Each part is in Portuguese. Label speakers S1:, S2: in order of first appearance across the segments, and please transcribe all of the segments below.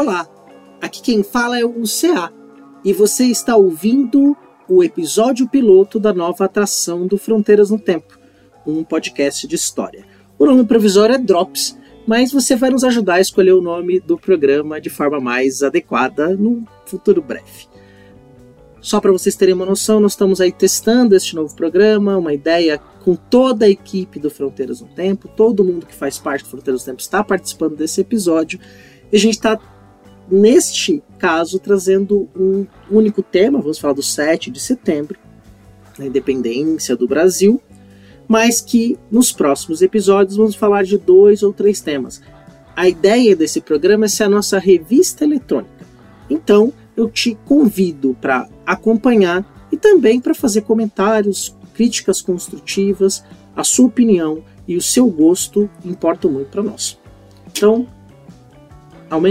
S1: Olá, aqui quem fala é o CA e você está ouvindo o episódio piloto da nova atração do Fronteiras no Tempo, um podcast de história. O nome provisório é Drops, mas você vai nos ajudar a escolher o nome do programa de forma mais adequada no futuro breve. Só para vocês terem uma noção, nós estamos aí testando este novo programa, uma ideia com toda a equipe do Fronteiras no Tempo, todo mundo que faz parte do Fronteiras no Tempo está participando desse episódio, e a gente está neste caso, trazendo um único tema, vamos falar do 7 de setembro, a independência do Brasil, mas que nos próximos episódios vamos falar de dois ou três temas. A ideia desse programa é ser a nossa revista eletrônica. Então, eu te convido para acompanhar e também para fazer comentários, críticas construtivas, a sua opinião e o seu gosto importam muito para nós. Então,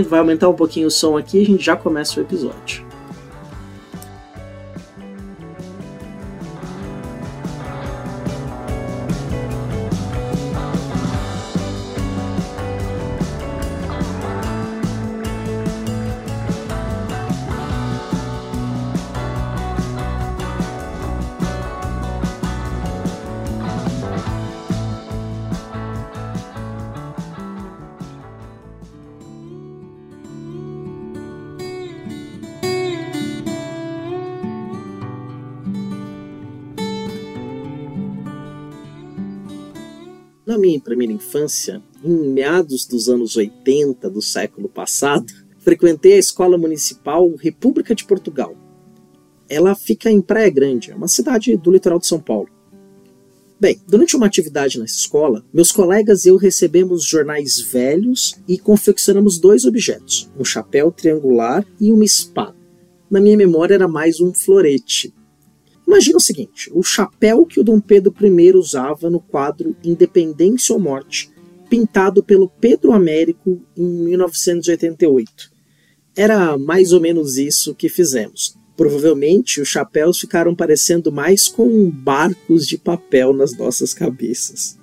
S1: vai aumentar um pouquinho o som aqui e a gente já começa o episódio. Infância, em meados dos anos 80 do século passado, frequentei a Escola Municipal República de Portugal. Ela fica em Praia Grande, uma cidade do litoral de São Paulo. Bem, durante uma atividade nessa escola, meus colegas e eu recebemos jornais velhos e confeccionamos dois objetos, um chapéu triangular e uma espada. Na minha memória era mais um florete, Imagina o seguinte: o chapéu que o Dom Pedro I usava no quadro Independência ou Morte, pintado pelo Pedro Américo em 1988. Era mais ou menos isso que fizemos. Provavelmente os chapéus ficaram parecendo mais com barcos de papel nas nossas cabeças.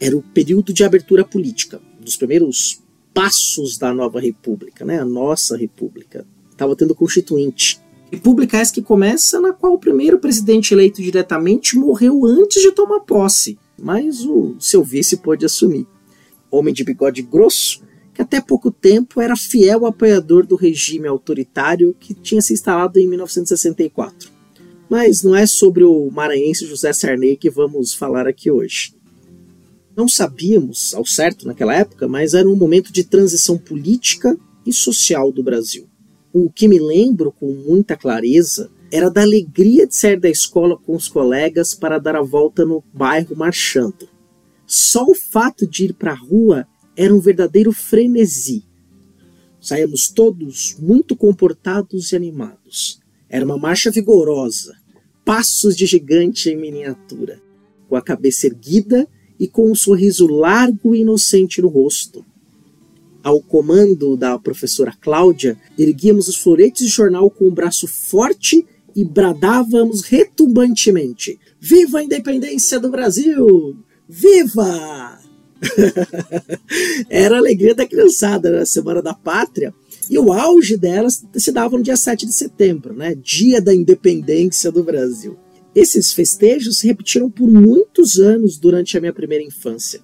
S1: Era o período de abertura política, dos primeiros passos da nova república, né? a nossa república. Estava tendo constituinte. República essa que começa na qual o primeiro presidente eleito diretamente morreu antes de tomar posse, mas o seu vice pôde assumir. Homem de bigode grosso, que até pouco tempo era fiel apoiador do regime autoritário que tinha se instalado em 1964. Mas não é sobre o maranhense José Sarney que vamos falar aqui hoje. Não sabíamos ao certo naquela época, mas era um momento de transição política e social do Brasil. O que me lembro com muita clareza era da alegria de sair da escola com os colegas para dar a volta no bairro marchando. Só o fato de ir para a rua era um verdadeiro frenesi. Saíamos todos muito comportados e animados. Era uma marcha vigorosa, passos de gigante em miniatura, com a cabeça erguida e com um sorriso largo e inocente no rosto ao comando da professora Cláudia, erguíamos os floretes de jornal com o um braço forte e bradávamos retumbantemente: Viva a independência do Brasil! Viva! Era a alegria da criançada na Semana da Pátria, e o auge delas se dava no dia 7 de setembro, né? dia da independência do Brasil. Esses festejos se repetiram por muitos anos durante a minha primeira infância.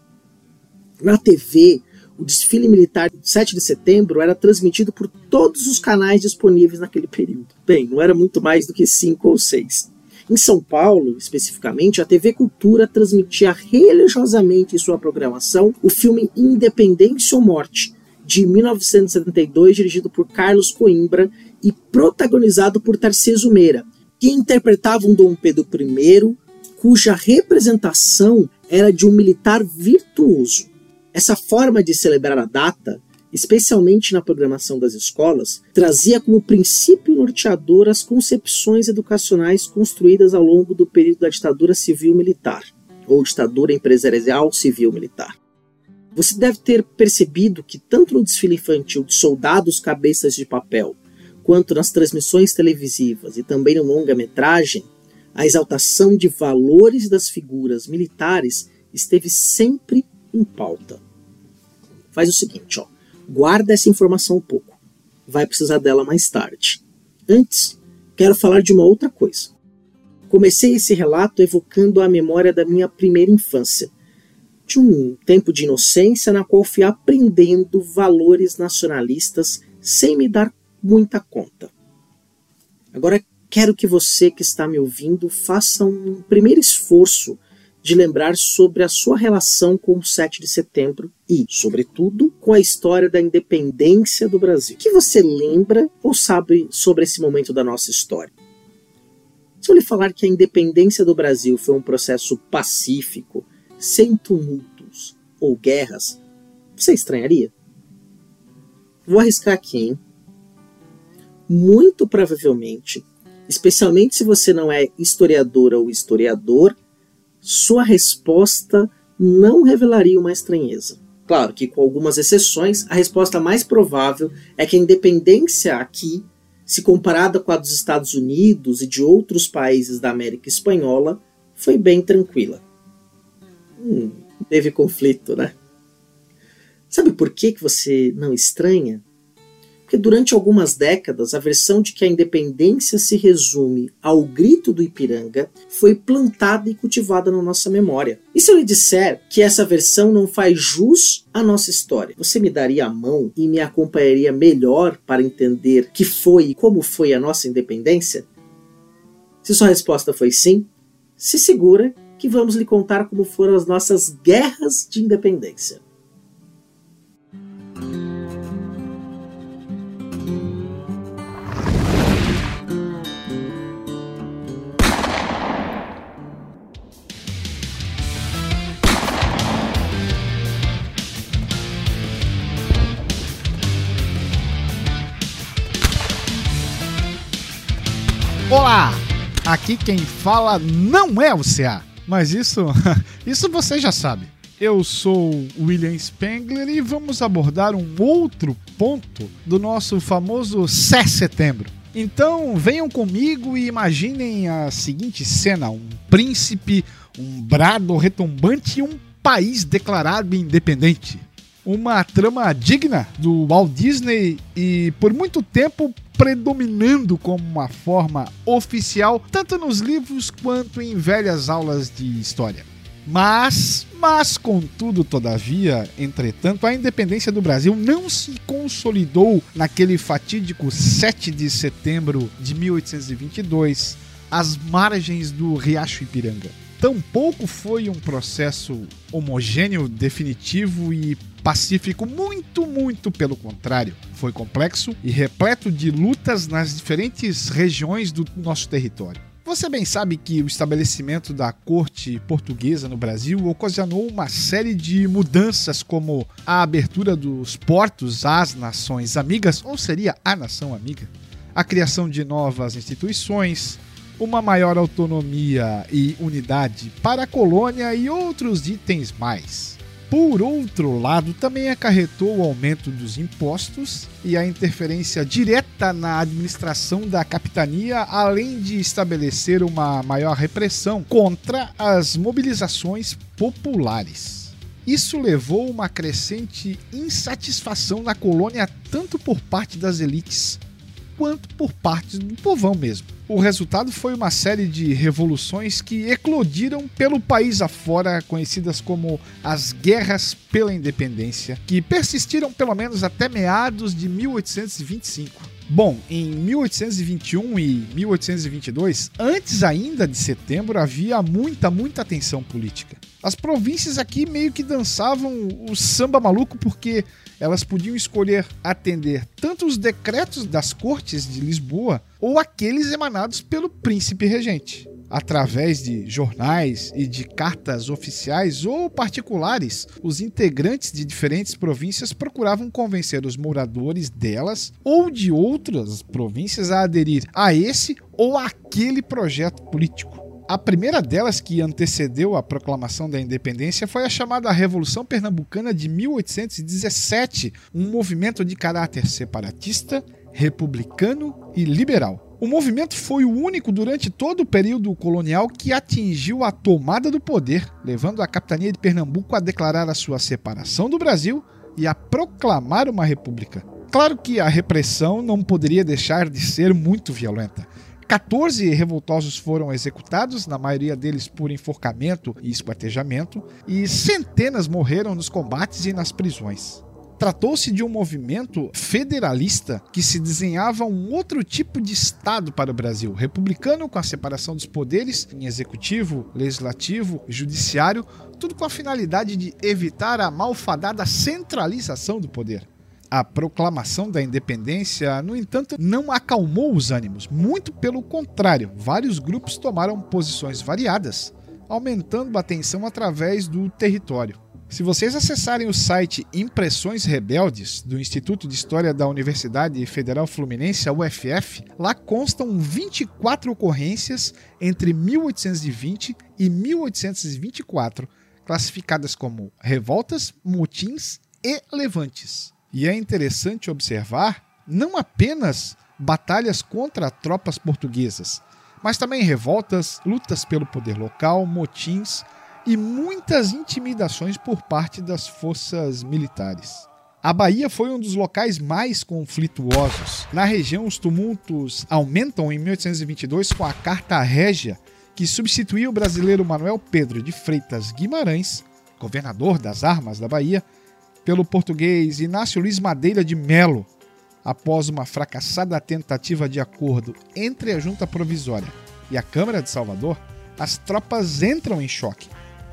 S1: Na TV, o desfile militar de 7 de setembro era transmitido por todos os canais disponíveis naquele período. Bem, não era muito mais do que cinco ou seis. Em São Paulo, especificamente, a TV Cultura transmitia religiosamente em sua programação o filme Independência ou Morte, de 1972, dirigido por Carlos Coimbra e protagonizado por Tarcísio Meira, que interpretava um Dom Pedro I, cuja representação era de um militar virtuoso. Essa forma de celebrar a data, especialmente na programação das escolas, trazia como princípio norteador as concepções educacionais construídas ao longo do período da ditadura civil-militar, ou ditadura empresarial civil-militar. Você deve ter percebido que, tanto no desfile infantil de soldados cabeças de papel, quanto nas transmissões televisivas e também no longa-metragem, a exaltação de valores das figuras militares esteve sempre em pauta faz o seguinte, ó, guarda essa informação um pouco. vai precisar dela mais tarde. Antes, quero falar de uma outra coisa. Comecei esse relato evocando a memória da minha primeira infância, de um tempo de inocência na qual fui aprendendo valores nacionalistas sem me dar muita conta. Agora quero que você que está me ouvindo faça um primeiro esforço de lembrar sobre a sua relação com o 7 de setembro e, sobretudo, com a história da independência do Brasil. O que você lembra ou sabe sobre esse momento da nossa história? Se eu lhe falar que a independência do Brasil foi um processo pacífico, sem tumultos ou guerras, você estranharia? Vou arriscar aqui, hein? Muito provavelmente, especialmente se você não é historiadora ou historiador, sua resposta não revelaria uma estranheza. Claro que, com algumas exceções, a resposta mais provável é que a independência aqui, se comparada com a dos Estados Unidos e de outros países da América Espanhola, foi bem tranquila. Hum, teve conflito, né? Sabe por que, que você não estranha? Porque durante algumas décadas a versão de que a independência se resume ao grito do Ipiranga foi plantada e cultivada na nossa memória. E se eu lhe disser que essa versão não faz jus à nossa história, você me daria a mão e me acompanharia melhor para entender que foi e como foi a nossa independência? Se sua resposta foi sim, se segura que vamos lhe contar como foram as nossas guerras de independência.
S2: Olá! Aqui quem fala não é o CA, mas isso, isso você já sabe. Eu sou William Spengler e vamos abordar um outro ponto do nosso famoso 7 setembro. Então venham comigo e imaginem a seguinte cena: um príncipe, um brado retumbante e um país declarado independente uma trama digna do Walt Disney e por muito tempo predominando como uma forma oficial tanto nos livros quanto em velhas aulas de história. Mas, mas contudo, todavia, entretanto, a independência do Brasil não se consolidou naquele fatídico 7 de setembro de 1822, às margens do Riacho Ipiranga. Tampouco foi um processo homogêneo, definitivo e pacífico, muito, muito pelo contrário. Foi complexo e repleto de lutas nas diferentes regiões do nosso território. Você bem sabe que o estabelecimento da corte portuguesa no Brasil ocasionou uma série de mudanças, como a abertura dos portos às nações amigas, ou seria a nação amiga, a criação de novas instituições, uma maior autonomia e unidade para a colônia e outros itens mais. Por outro lado, também acarretou o aumento dos impostos e a interferência direta na administração da capitania, além de estabelecer uma maior repressão contra as mobilizações populares. Isso levou uma crescente insatisfação na colônia, tanto por parte das elites quanto por parte do povão mesmo. O resultado foi uma série de revoluções que eclodiram pelo país afora, conhecidas como as Guerras pela Independência, que persistiram pelo menos até meados de 1825. Bom, em 1821 e 1822, antes ainda de setembro, havia muita, muita tensão política. As províncias aqui meio que dançavam o samba maluco porque elas podiam escolher atender tanto os decretos das cortes de Lisboa ou aqueles emanados pelo príncipe regente através de jornais e de cartas oficiais ou particulares, os integrantes de diferentes províncias procuravam convencer os moradores delas ou de outras províncias a aderir a esse ou aquele projeto político. A primeira delas que antecedeu a proclamação da independência foi a chamada Revolução Pernambucana de 1817, um movimento de caráter separatista, republicano e liberal. O movimento foi o único durante todo o período colonial que atingiu a tomada do poder, levando a capitania de Pernambuco a declarar a sua separação do Brasil e a proclamar uma república. Claro que a repressão não poderia deixar de ser muito violenta. 14 revoltosos foram executados, na maioria deles por enforcamento e esquartejamento, e centenas morreram nos combates e nas prisões. Tratou-se de um movimento federalista que se desenhava um outro tipo de Estado para o Brasil, republicano com a separação dos poderes em executivo, legislativo, judiciário, tudo com a finalidade de evitar a malfadada centralização do poder. A proclamação da independência, no entanto, não acalmou os ânimos, muito pelo contrário, vários grupos tomaram posições variadas, aumentando a tensão através do território. Se vocês acessarem o site Impressões Rebeldes do Instituto de História da Universidade Federal Fluminense, a UFF, lá constam 24 ocorrências entre 1820 e 1824, classificadas como revoltas, motins e levantes. E é interessante observar não apenas batalhas contra tropas portuguesas, mas também revoltas, lutas pelo poder local, motins e muitas intimidações por parte das forças militares. A Bahia foi um dos locais mais conflituosos. Na região, os tumultos aumentam em 1822 com a Carta Régia, que substituiu o brasileiro Manuel Pedro de Freitas Guimarães, governador das armas da Bahia, pelo português Inácio Luiz Madeira de Melo, após uma fracassada tentativa de acordo entre a junta provisória e a Câmara de Salvador, as tropas entram em choque.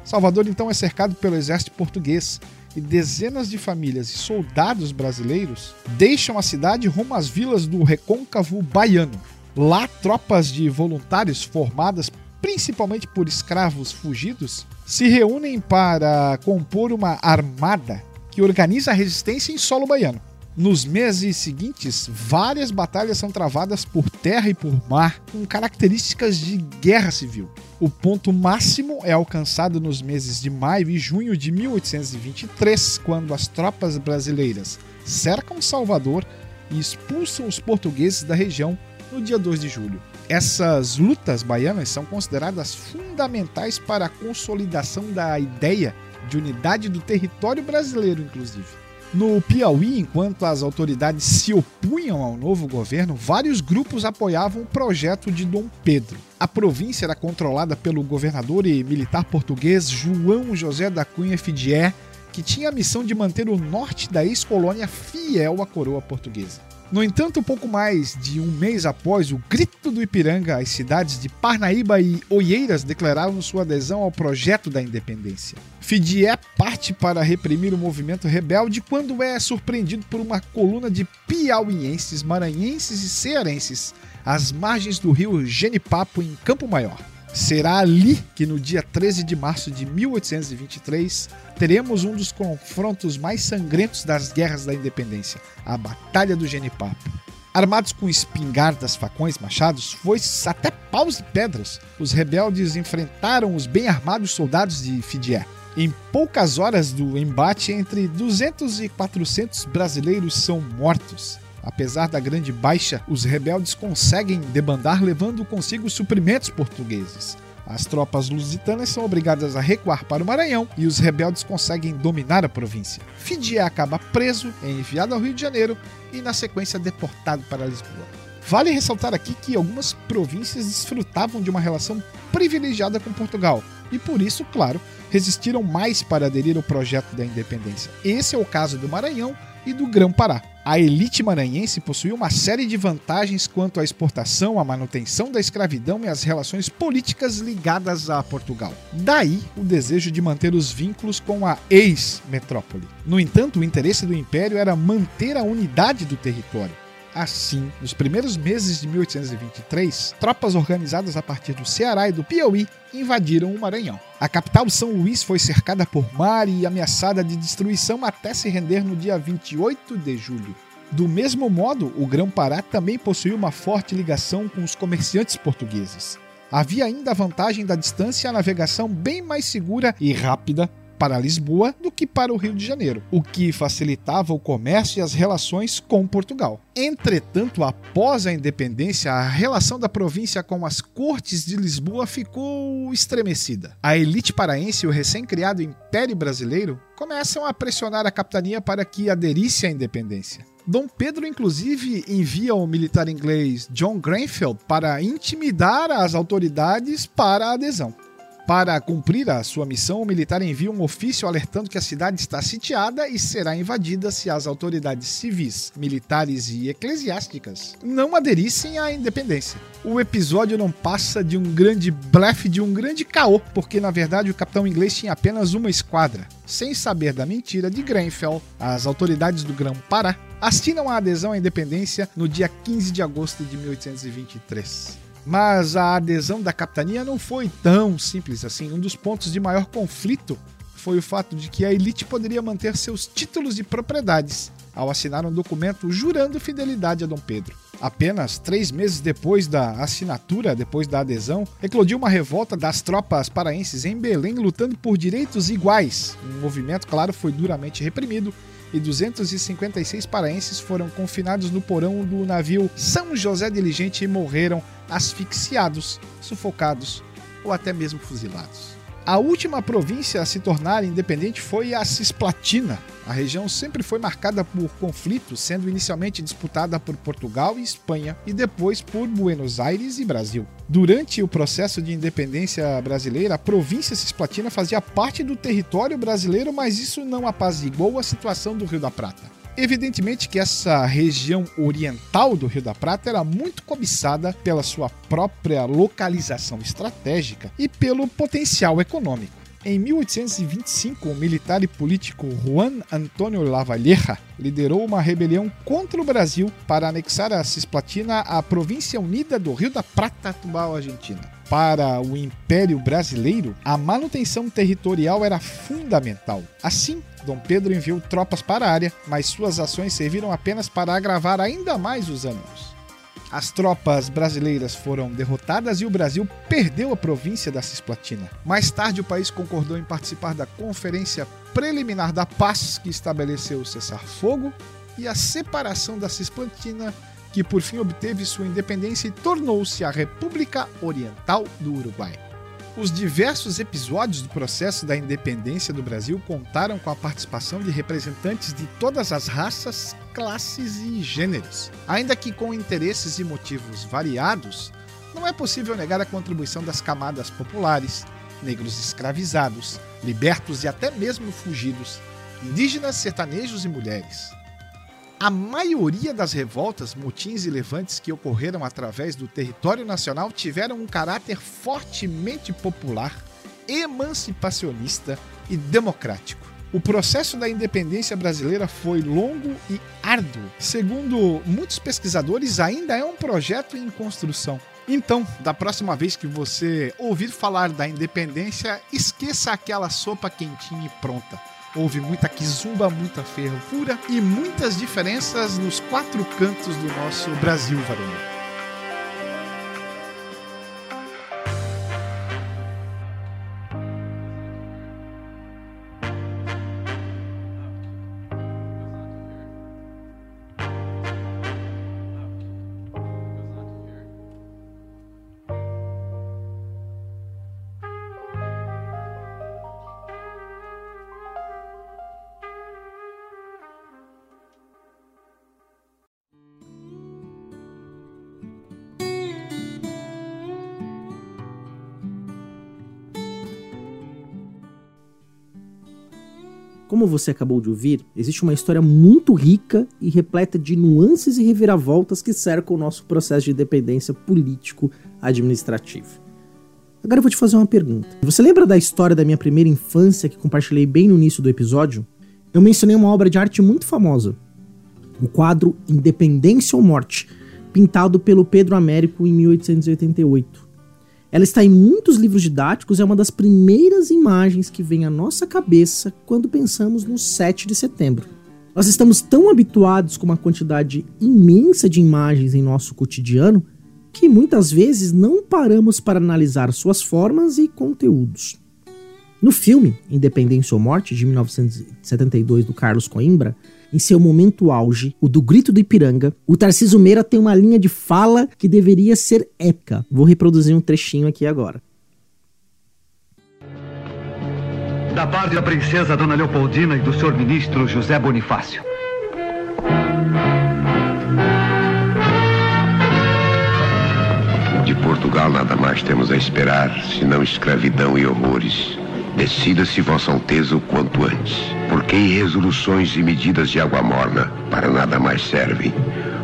S2: Salvador então é cercado pelo exército português e dezenas de famílias e soldados brasileiros deixam a cidade rumo às vilas do recôncavo baiano. Lá, tropas de voluntários formadas principalmente por escravos fugidos se reúnem para compor uma armada que organiza a resistência em solo baiano. Nos meses seguintes, várias batalhas são travadas por terra e por mar, com características de guerra civil. O ponto máximo é alcançado nos meses de maio e junho de 1823, quando as tropas brasileiras cercam Salvador e expulsam os portugueses da região no dia 2 de julho. Essas lutas baianas são consideradas fundamentais para a consolidação da ideia de unidade do território brasileiro, inclusive. No Piauí, enquanto as autoridades se opunham ao novo governo, vários grupos apoiavam o projeto de Dom Pedro. A província era controlada pelo governador e militar português João José da Cunha Fidier, que tinha a missão de manter o norte da ex-colônia fiel à coroa portuguesa. No entanto, pouco mais de um mês após o grito do Ipiranga, as cidades de Parnaíba e Oieiras declararam sua adesão ao projeto da independência. Fidié parte para reprimir o movimento rebelde quando é surpreendido por uma coluna de piauienses, maranhenses e cearenses às margens do rio Genipapo, em Campo Maior. Será ali que, no dia 13 de março de 1823, teremos um dos confrontos mais sangrentos das guerras da independência, a Batalha do Genipapo. Armados com espingardas, facões, machados, foices, até paus e pedras, os rebeldes enfrentaram os bem armados soldados de Fidié. Em poucas horas do embate, entre 200 e 400 brasileiros são mortos. Apesar da grande baixa, os rebeldes conseguem debandar levando consigo suprimentos portugueses. As tropas lusitanas são obrigadas a recuar para o Maranhão e os rebeldes conseguem dominar a província. Fidié acaba preso, é enviado ao Rio de Janeiro e, na sequência, deportado para Lisboa. Vale ressaltar aqui que algumas províncias desfrutavam de uma relação privilegiada com Portugal e, por isso, claro, resistiram mais para aderir ao projeto da independência. Esse é o caso do Maranhão e do Grão-Pará. A elite maranhense possuía uma série de vantagens quanto à exportação, à manutenção da escravidão e às relações políticas ligadas a Portugal. Daí o desejo de manter os vínculos com a ex-metrópole. No entanto, o interesse do império era manter a unidade do território. Assim, nos primeiros meses de 1823, tropas organizadas a partir do Ceará e do Piauí invadiram o Maranhão. A capital São Luís foi cercada por mar e ameaçada de destruição até se render no dia 28 de julho. Do mesmo modo, o Grão-Pará também possuía uma forte ligação com os comerciantes portugueses. Havia ainda a vantagem da distância e a navegação bem mais segura e rápida para Lisboa do que para o Rio de Janeiro, o que facilitava o comércio e as relações com Portugal. Entretanto, após a independência, a relação da província com as cortes de Lisboa ficou estremecida. A elite paraense e o recém-criado Império Brasileiro começam a pressionar a capitania para que aderisse à independência. Dom Pedro, inclusive, envia o militar inglês John Grenfell para intimidar as autoridades para a adesão. Para cumprir a sua missão, o militar envia um ofício alertando que a cidade está sitiada e será invadida se as autoridades civis, militares e eclesiásticas não aderissem à independência. O episódio não passa de um grande blefe, de um grande caô, porque na verdade o capitão inglês tinha apenas uma esquadra. Sem saber da mentira de Grenfell, as autoridades do Grão-Pará assinam a adesão à independência no dia 15 de agosto de 1823. Mas a adesão da capitania não foi tão simples assim. Um dos pontos de maior conflito foi o fato de que a elite poderia manter seus títulos de propriedades ao assinar um documento jurando fidelidade a Dom Pedro. Apenas três meses depois da assinatura, depois da adesão, eclodiu uma revolta das tropas paraenses em Belém lutando por direitos iguais. O movimento, claro, foi duramente reprimido e 256 paraenses foram confinados no porão do navio São José Diligente e morreram asfixiados, sufocados ou até mesmo fuzilados. A última província a se tornar independente foi a Cisplatina. A região sempre foi marcada por conflitos, sendo inicialmente disputada por Portugal e Espanha e depois por Buenos Aires e Brasil. Durante o processo de independência brasileira, a província Cisplatina fazia parte do território brasileiro, mas isso não apaziguou a situação do Rio da Prata. Evidentemente que essa região oriental do Rio da Prata era muito cobiçada pela sua própria localização estratégica e pelo potencial econômico. Em 1825, o militar e político Juan Antônio Lavalleja liderou uma rebelião contra o Brasil para anexar a Cisplatina à província unida do Rio da Prata, Tubal, Argentina. Para o Império Brasileiro, a manutenção territorial era fundamental. Assim, Dom Pedro enviou tropas para a área, mas suas ações serviram apenas para agravar ainda mais os ânimos. As tropas brasileiras foram derrotadas e o Brasil perdeu a província da Cisplatina. Mais tarde, o país concordou em participar da Conferência Preliminar da Paz, que estabeleceu o cessar-fogo e a separação da Cisplatina, que por fim obteve sua independência e tornou-se a República Oriental do Uruguai. Os diversos episódios do processo da independência do Brasil contaram com a participação de representantes de todas as raças, classes e gêneros. Ainda que com interesses e motivos variados, não é possível negar a contribuição das camadas populares, negros escravizados, libertos e até mesmo fugidos, indígenas, sertanejos e mulheres. A maioria das revoltas, motins e levantes que ocorreram através do território nacional tiveram um caráter fortemente popular, emancipacionista e democrático. O processo da independência brasileira foi longo e árduo. Segundo muitos pesquisadores, ainda é um projeto em construção. Então, da próxima vez que você ouvir falar da independência, esqueça aquela sopa quentinha e pronta houve muita quizumba, muita fervura e muitas diferenças nos quatro cantos do nosso Brasil varonil.
S1: Como você acabou de ouvir, existe uma história muito rica e repleta de nuances e reviravoltas que cercam o nosso processo de independência político-administrativo. Agora eu vou te fazer uma pergunta. Você lembra da história da minha primeira infância que compartilhei bem no início do episódio? Eu mencionei uma obra de arte muito famosa, o quadro Independência ou Morte, pintado pelo Pedro Américo em 1888. Ela está em muitos livros didáticos e é uma das primeiras imagens que vem à nossa cabeça quando pensamos no 7 de setembro. Nós estamos tão habituados com uma quantidade imensa de imagens em nosso cotidiano que muitas vezes não paramos para analisar suas formas e conteúdos. No filme Independência ou Morte, de 1972, do Carlos Coimbra, em seu momento auge, o do grito do Ipiranga, o Tarciso Meira tem uma linha de fala que deveria ser épica. Vou reproduzir um trechinho aqui agora.
S3: Da parte da princesa Dona Leopoldina e do senhor ministro José Bonifácio.
S4: De Portugal nada mais temos a esperar, senão escravidão e horrores. Decida-se, Vossa Alteza, o quanto antes. Porque resoluções e medidas de água morna para nada mais servem.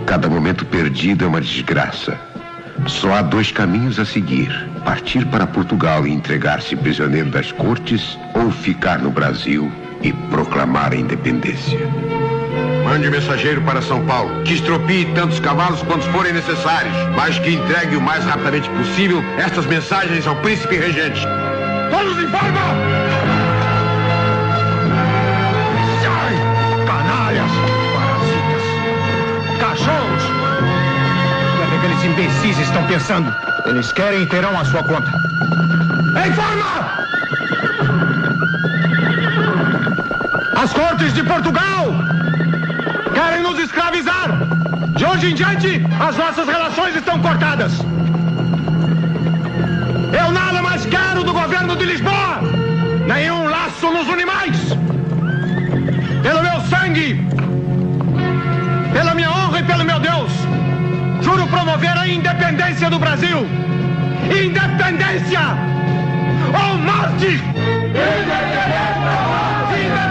S4: Cada momento perdido é uma desgraça. Só há dois caminhos a seguir: partir para Portugal e entregar-se prisioneiro das cortes, ou ficar no Brasil e proclamar a independência. Mande mensageiro para São Paulo, que estropie tantos cavalos quantos forem necessários, mas que entregue o mais rapidamente possível estas mensagens ao príncipe regente. Todos em forma!
S3: Sai! Canalhas! Parasitas! Cachorros! O que aqueles imbecis estão pensando? Eles querem e terão a sua conta. Em forma! As cortes de Portugal querem nos escravizar. De hoje em diante, as nossas relações estão cortadas. Nada mais quero do governo de Lisboa. Nenhum laço nos une mais. Pelo meu sangue, pela minha honra e pelo meu Deus, juro promover a independência do Brasil. Independência ou morte! Independência ou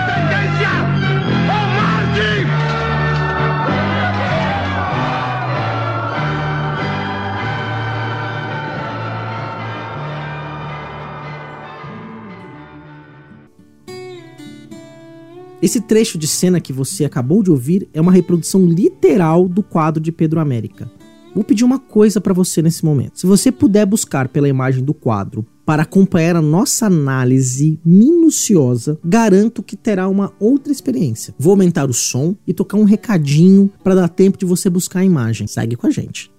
S1: Esse trecho de cena que você acabou de ouvir é uma reprodução literal do quadro de Pedro América. Vou pedir uma coisa para você nesse momento. Se você puder buscar pela imagem do quadro para acompanhar a nossa análise minuciosa, garanto que terá uma outra experiência. Vou aumentar o som e tocar um recadinho para dar tempo de você buscar a imagem. Segue com a gente.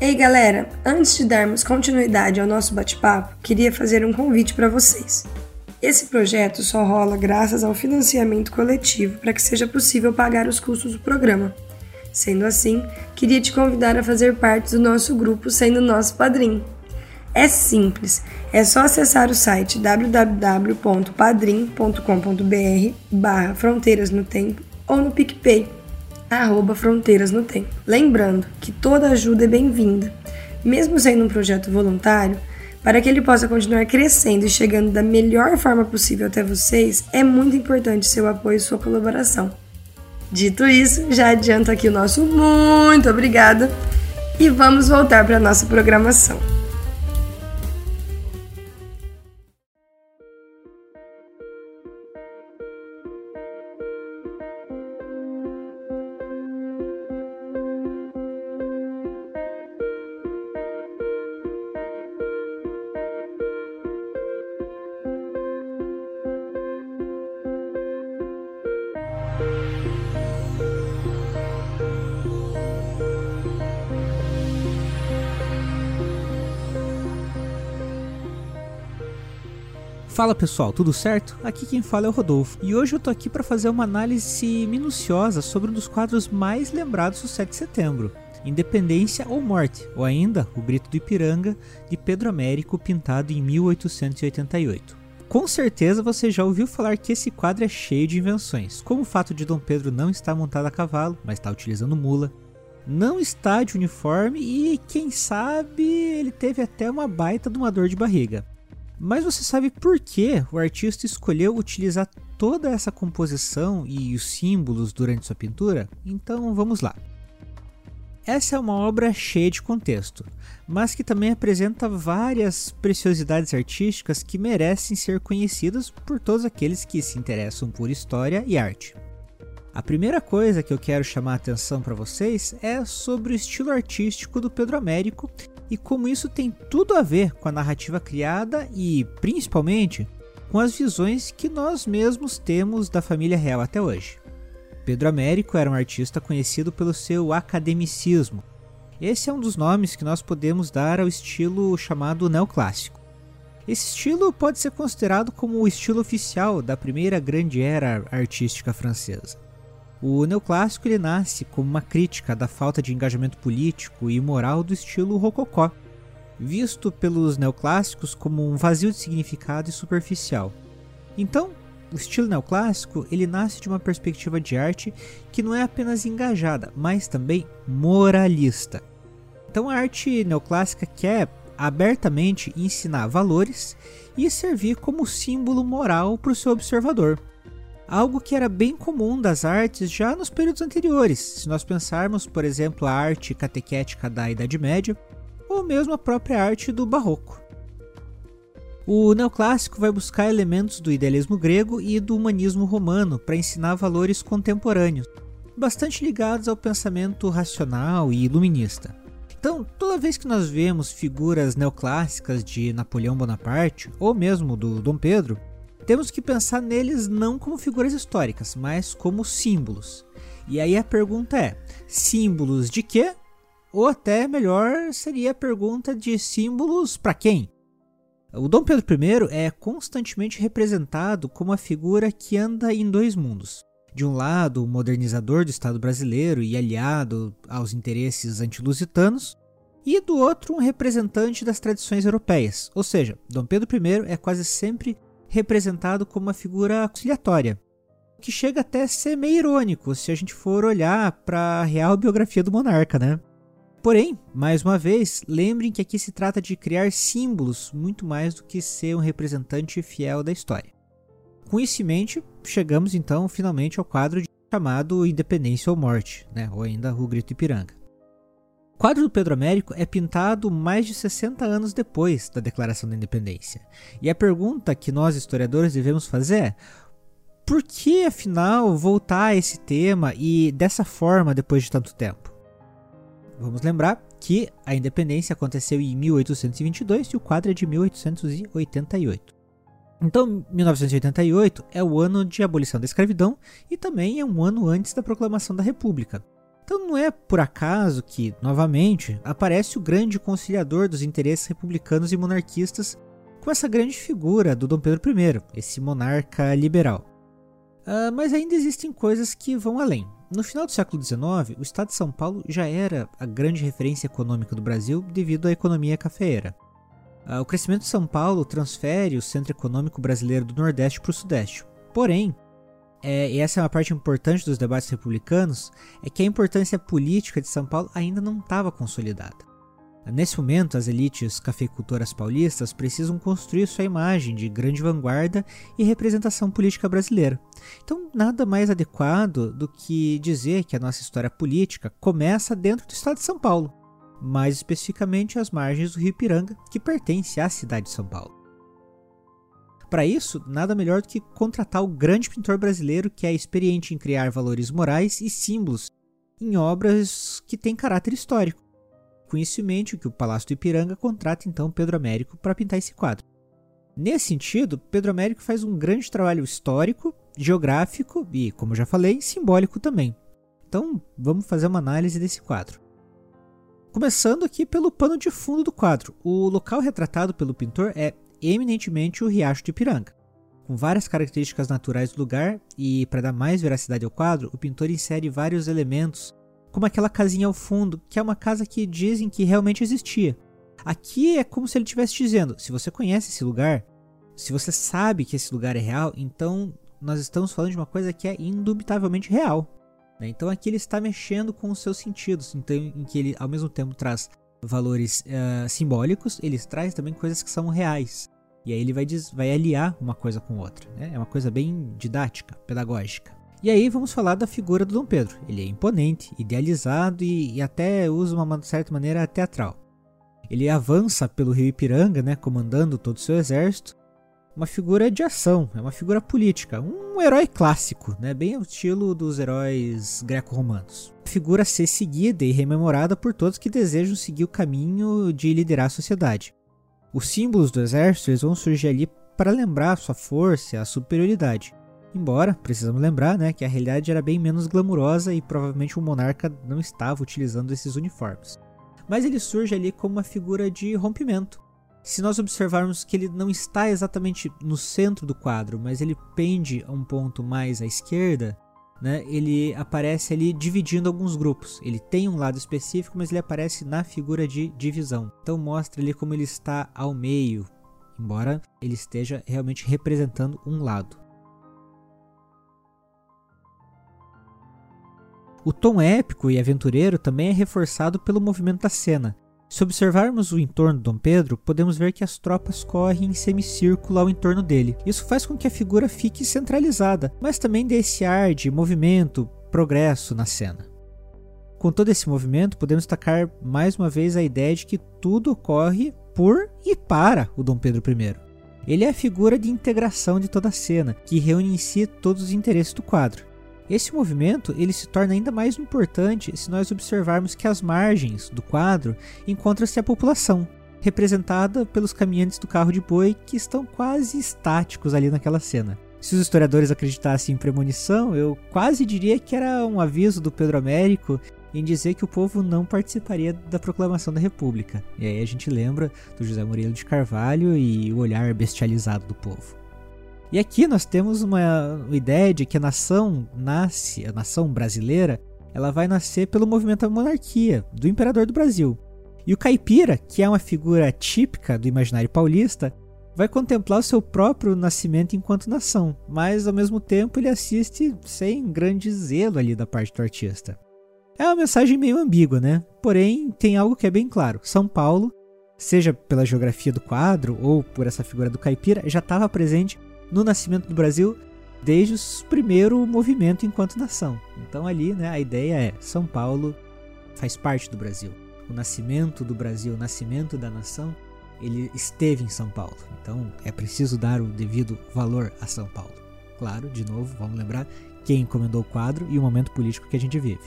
S5: Ei galera, antes de darmos continuidade ao nosso bate-papo, queria fazer um convite para vocês. Esse projeto só rola graças ao financiamento coletivo para que seja possível pagar os custos do programa. Sendo assim, queria te convidar a fazer parte do nosso grupo sendo nosso padrinho. É simples, é só acessar o site www.padrim.com.br barra Fronteiras no Tempo ou no PicPay arroba Fronteiras no Tempo. Lembrando que toda ajuda é bem-vinda, mesmo sendo um projeto voluntário, para que ele possa continuar crescendo e chegando da melhor forma possível até vocês, é muito importante seu apoio e sua colaboração. Dito isso, já adianto aqui o nosso muito obrigada e vamos voltar para a nossa programação.
S6: Fala pessoal, tudo certo? Aqui quem fala é o Rodolfo e hoje eu tô aqui para fazer uma análise minuciosa sobre um dos quadros mais lembrados do 7 de setembro, Independência ou Morte, ou ainda O Grito do Ipiranga, de Pedro Américo, pintado em 1888. Com certeza você já ouviu falar que esse quadro é cheio de invenções, como o fato de Dom Pedro não estar montado a cavalo, mas está utilizando mula, não está de uniforme e, quem sabe, ele teve até uma baita de uma dor de barriga. Mas você sabe por que o artista escolheu utilizar toda essa composição e os símbolos durante sua pintura? Então vamos lá. Essa é uma obra cheia de contexto, mas que também apresenta várias preciosidades artísticas que merecem ser conhecidas por todos aqueles que se interessam por história e arte. A primeira coisa que eu quero chamar a atenção para vocês é sobre o estilo artístico do Pedro Américo e como isso tem tudo a ver com a narrativa criada e, principalmente, com as visões que nós mesmos temos da família real até hoje. Pedro Américo era um artista conhecido pelo seu academicismo. Esse é um dos nomes que nós podemos dar ao estilo chamado neoclássico. Esse estilo pode ser considerado como o estilo oficial da primeira grande era artística francesa. O neoclássico ele nasce como uma crítica da falta de engajamento político e moral do estilo rococó, visto pelos neoclássicos como um vazio de significado e superficial. Então, o estilo neoclássico ele nasce de uma perspectiva de arte que não é apenas engajada, mas também moralista. Então a arte neoclássica quer abertamente ensinar valores e servir como símbolo moral para o seu observador. Algo que era bem comum das artes já nos períodos anteriores, se nós pensarmos, por exemplo, a arte catequética da Idade Média, ou mesmo a própria arte do Barroco. O neoclássico vai buscar elementos do idealismo grego e do humanismo romano para ensinar valores contemporâneos, bastante ligados ao pensamento racional e iluminista. Então, toda vez que nós vemos figuras neoclássicas de Napoleão Bonaparte ou mesmo do Dom Pedro, temos que pensar neles não como figuras históricas, mas como símbolos. E aí a pergunta é: símbolos de quê? Ou até melhor seria a pergunta de símbolos para quem? O Dom Pedro I é constantemente representado como a figura que anda em dois mundos de um lado, o modernizador do Estado brasileiro e aliado aos interesses antilusitanos, e do outro, um representante das tradições europeias. Ou seja, Dom Pedro I é quase sempre representado como uma figura conciliatória, que chega até a ser meio irônico se a gente for olhar para a real biografia do monarca, né? Porém, mais uma vez, lembrem que aqui se trata de criar símbolos muito mais do que ser um representante fiel da história. Com isso em mente, chegamos então finalmente ao quadro chamado Independência ou Morte, né? ou ainda O Grito Ipiranga. Quadro do Pedro Américo é pintado mais de 60 anos depois da Declaração da Independência. E a pergunta que nós historiadores devemos fazer é: por que afinal voltar a esse tema e dessa forma depois de tanto tempo? Vamos lembrar que a independência aconteceu em 1822 e o quadro é de 1888. Então, 1988 é o ano de abolição da escravidão e também é um ano antes da proclamação da República. Então não é por acaso que, novamente, aparece o grande conciliador dos interesses republicanos e monarquistas com essa grande figura do Dom Pedro I, esse monarca liberal. Uh, mas ainda existem coisas que vão além. No final do século XIX, o estado de São Paulo já era a grande referência econômica do Brasil devido à economia cafeeira. Ah, o crescimento de São Paulo transfere o centro econômico brasileiro do Nordeste para o Sudeste. Porém, é, e essa é uma parte importante dos debates republicanos, é que a importância política de São Paulo ainda não estava consolidada. Nesse momento, as elites cafeicultoras paulistas precisam construir sua imagem de grande vanguarda e representação política brasileira. Então, nada mais adequado do que dizer que a nossa história política começa dentro do estado de São Paulo mais especificamente às margens do Rio Piranga, que pertence à cidade de São Paulo. Para isso, nada melhor do que contratar o grande pintor brasileiro que é experiente em criar valores morais e símbolos em obras que têm caráter histórico. Com isso em mente, que o Palácio do Ipiranga contrata então Pedro Américo para pintar esse quadro. Nesse sentido, Pedro Américo faz um grande trabalho histórico, geográfico e, como já falei, simbólico também. Então, vamos fazer uma análise desse quadro. Começando aqui pelo pano de fundo do quadro. O local retratado pelo pintor é eminentemente o Riacho de Ipiranga. Com várias características naturais do lugar e para dar mais veracidade ao quadro, o pintor insere vários elementos, como aquela casinha ao fundo, que é uma casa que dizem que realmente existia. Aqui é como se ele estivesse dizendo: se você conhece esse lugar, se você sabe que esse lugar é real, então nós estamos falando de uma coisa que é indubitavelmente real. Né? Então aqui ele está mexendo com os seus sentidos, então, em que ele ao mesmo tempo traz valores uh, simbólicos, ele traz também coisas que são reais. E aí ele vai, vai aliar uma coisa com outra. Né? É uma coisa bem didática, pedagógica. E aí vamos falar da figura do Dom Pedro. Ele é imponente, idealizado e, e até usa uma certa maneira teatral. Ele avança pelo rio Ipiranga, né, comandando todo o seu exército, uma figura de ação, é uma figura política, um herói clássico, né, bem ao estilo dos heróis greco-romanos. Figura a ser seguida e rememorada por todos que desejam seguir o caminho de liderar a sociedade. Os símbolos do exército vão surgir ali para lembrar sua força a superioridade. Embora, precisamos lembrar né, que a realidade era bem menos glamurosa e provavelmente o monarca não estava utilizando esses uniformes. Mas ele surge ali como uma figura de rompimento, se nós observarmos que ele não está exatamente no centro do quadro, mas ele pende a um ponto mais à esquerda, né, ele aparece ali dividindo alguns grupos. Ele tem um lado específico, mas ele aparece na figura de divisão. Então mostra ali como ele está ao meio, embora ele esteja realmente representando um lado. O tom épico e aventureiro também é reforçado pelo movimento da cena. Se observarmos o entorno de Dom Pedro, podemos ver que as tropas correm em semicírculo ao entorno dele. Isso faz com que a figura fique centralizada, mas também dê esse ar de movimento, progresso na cena. Com todo esse movimento, podemos destacar mais uma vez a ideia de que tudo ocorre por e para o Dom Pedro I. Ele é a figura de integração de toda a cena, que reúne em si todos os interesses do quadro. Esse movimento ele se torna ainda mais importante se nós observarmos que às margens do quadro encontra-se a população, representada pelos caminhantes do carro de boi que estão quase estáticos ali naquela cena. Se os historiadores acreditassem em premonição, eu quase diria que era um aviso do Pedro Américo em dizer que o povo não participaria da proclamação da República. E aí a gente lembra do José Murilo de Carvalho e o olhar bestializado do povo. E aqui nós temos uma ideia de que a nação nasce, a nação brasileira, ela vai nascer pelo movimento da monarquia, do imperador do Brasil. E o caipira, que é uma figura típica do imaginário paulista, vai contemplar o seu próprio nascimento enquanto nação, mas ao mesmo tempo ele assiste sem grande zelo ali da parte do artista. É uma mensagem meio ambígua, né? Porém, tem algo que é bem claro: São Paulo, seja pela geografia do quadro ou por essa figura do caipira, já estava presente no nascimento do Brasil desde o primeiro movimento enquanto nação. Então ali, né, a ideia é São Paulo faz parte do Brasil. O nascimento do Brasil, o nascimento da nação, ele esteve em São Paulo. Então é preciso dar o devido valor a São Paulo. Claro, de novo, vamos lembrar quem encomendou o quadro e o momento político que a gente vive.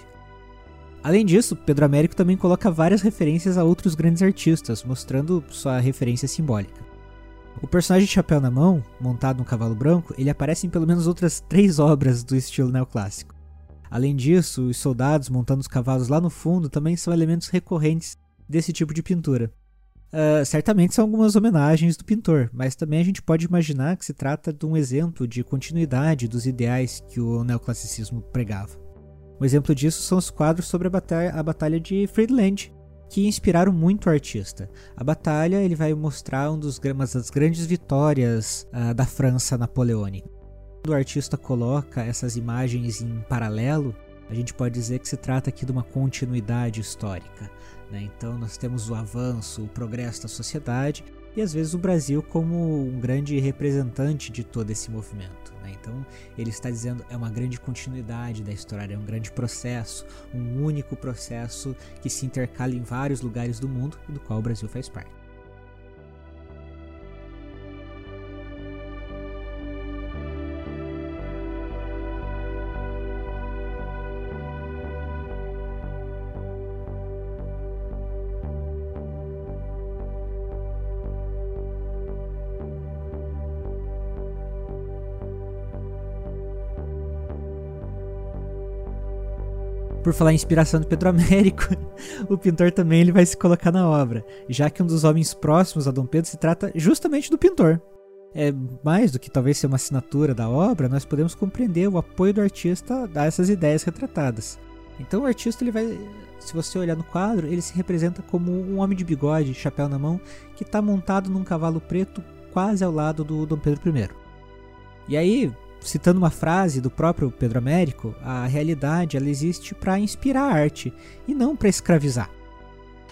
S6: Além disso, Pedro Américo também coloca várias referências a outros grandes artistas, mostrando sua referência simbólica. O personagem de chapéu na mão, montado num cavalo branco, ele aparece em pelo menos outras três obras do estilo neoclássico. Além disso, os soldados montando os cavalos lá no fundo também são elementos recorrentes desse tipo de pintura. Uh, certamente são algumas homenagens do pintor, mas também a gente pode imaginar que se trata de um exemplo de continuidade dos ideais que o neoclassicismo pregava. Um exemplo disso são os quadros sobre a batalha, a batalha de Friedland, que inspiraram muito o artista. A batalha ele vai mostrar um dos, uma das grandes vitórias uh, da França napoleônica. Quando o artista coloca essas imagens em paralelo, a gente pode dizer que se trata aqui de uma continuidade histórica. Né? Então nós temos o avanço, o progresso da sociedade e às vezes o Brasil como um grande representante de todo esse movimento. Né? Então ele está dizendo é uma grande continuidade da história, é um grande processo, um único processo que se intercala em vários lugares do mundo e do qual o Brasil faz parte. Por falar em inspiração do Pedro Américo, o pintor também ele vai se colocar na obra, já que um dos homens próximos a Dom Pedro se trata justamente do pintor. É mais do que talvez ser uma assinatura da obra, nós podemos compreender o apoio do artista a essas ideias retratadas. Então o artista ele vai, se você olhar no quadro, ele se representa como um homem de bigode, chapéu na mão, que está montado num cavalo preto quase ao lado do Dom Pedro I. E aí, citando uma frase do próprio Pedro Américo, a realidade ela existe para inspirar a arte e não para escravizar.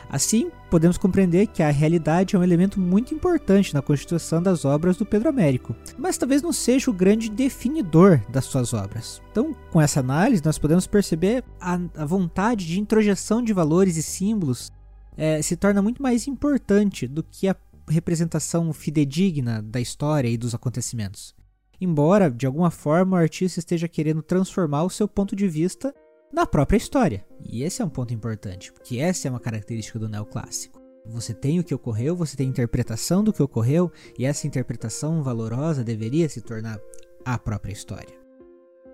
S6: Assim, podemos compreender que a realidade é um elemento muito importante na constituição das obras do Pedro Américo, mas talvez não seja o grande definidor das suas obras. Então, com essa análise, nós podemos perceber a, a vontade de introjeção de valores e símbolos é, se torna muito mais importante do que a representação fidedigna da história e dos acontecimentos embora de alguma forma o artista esteja querendo transformar o seu ponto de vista na própria história. E esse é um ponto importante, porque essa é uma característica do neoclássico. Você tem o que ocorreu, você tem a interpretação do que ocorreu, e essa interpretação valorosa deveria se tornar a própria história.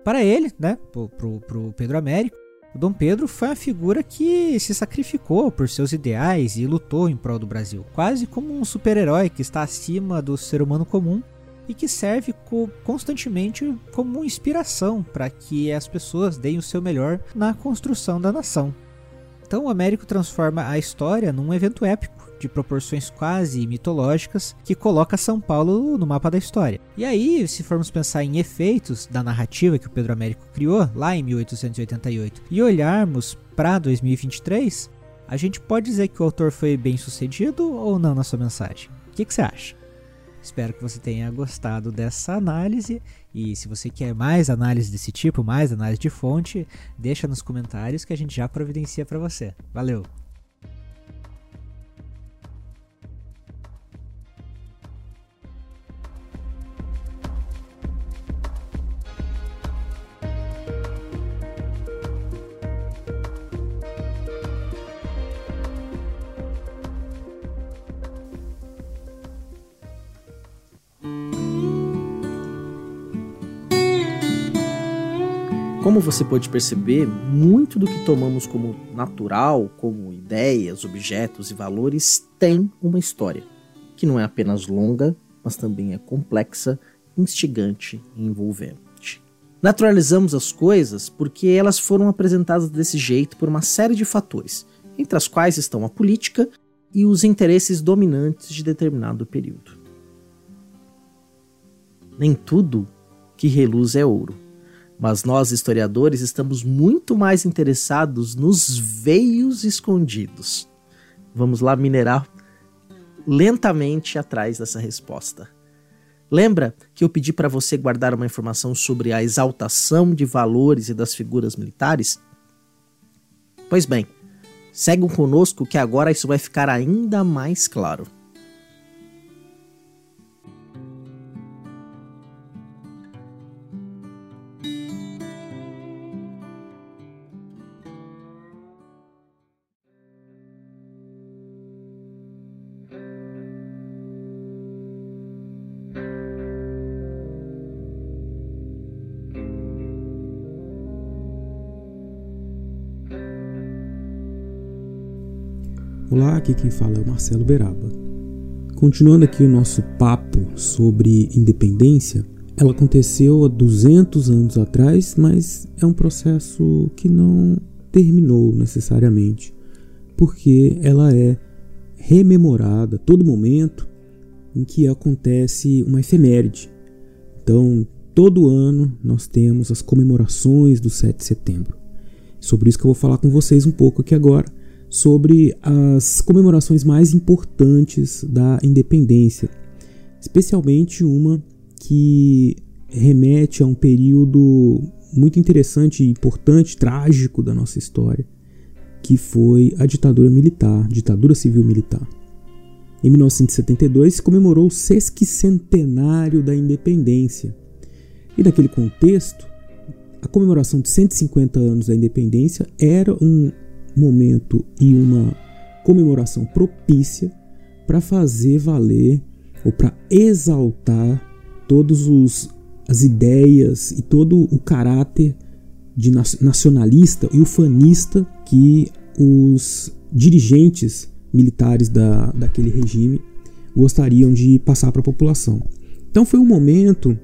S6: Para ele, né, pro, pro, Pedro Américo, o Dom Pedro foi uma figura que se sacrificou por seus ideais e lutou em prol do Brasil, quase como um super-herói que está acima do ser humano comum e que serve co constantemente como inspiração para que as pessoas deem o seu melhor na construção da nação. Então o Américo transforma a história num evento épico de proporções quase mitológicas que coloca São Paulo no mapa da história. E aí, se formos pensar em efeitos da narrativa que o Pedro Américo criou lá em 1888 e olharmos para 2023, a gente pode dizer que o autor foi bem sucedido ou não na sua mensagem? O que, que você acha? Espero que você tenha gostado dessa análise e se você quer mais análise desse tipo, mais análise de fonte, deixa nos comentários que a gente já providencia para você. Valeu!
S1: Como você pode perceber, muito do que tomamos como natural, como ideias, objetos e valores, tem uma história, que não é apenas longa, mas também é complexa, instigante e envolvente. Naturalizamos as coisas porque elas foram apresentadas desse jeito por uma série de fatores, entre as quais estão a política e os interesses dominantes de determinado período. Nem tudo que reluz é ouro mas nós, historiadores, estamos muito mais interessados nos veios escondidos. Vamos lá minerar lentamente atrás dessa resposta. Lembra que eu pedi para você guardar uma informação sobre a exaltação de valores e das figuras militares? Pois bem, seguem conosco que agora isso vai ficar ainda mais claro.
S7: Olá, aqui quem fala é o Marcelo Beraba. Continuando aqui o nosso papo sobre independência, ela aconteceu há 200 anos atrás, mas é um processo que não terminou necessariamente, porque ela é rememorada todo momento em que acontece uma efeméride. Então, todo ano nós temos as comemorações do 7 de setembro. Sobre isso que eu vou falar com vocês um pouco aqui agora sobre as comemorações mais importantes da independência, especialmente uma que remete a um período muito interessante, importante, trágico da nossa história, que foi a ditadura militar, ditadura civil militar. Em 1972 se comemorou o sesquicentenário da independência. E naquele contexto, a comemoração de 150 anos da independência era um momento e uma comemoração propícia para fazer valer ou para exaltar todos os as ideias e todo o caráter de nacionalista e ufanista que os dirigentes militares da, daquele regime gostariam de passar para a população. Então foi um momento,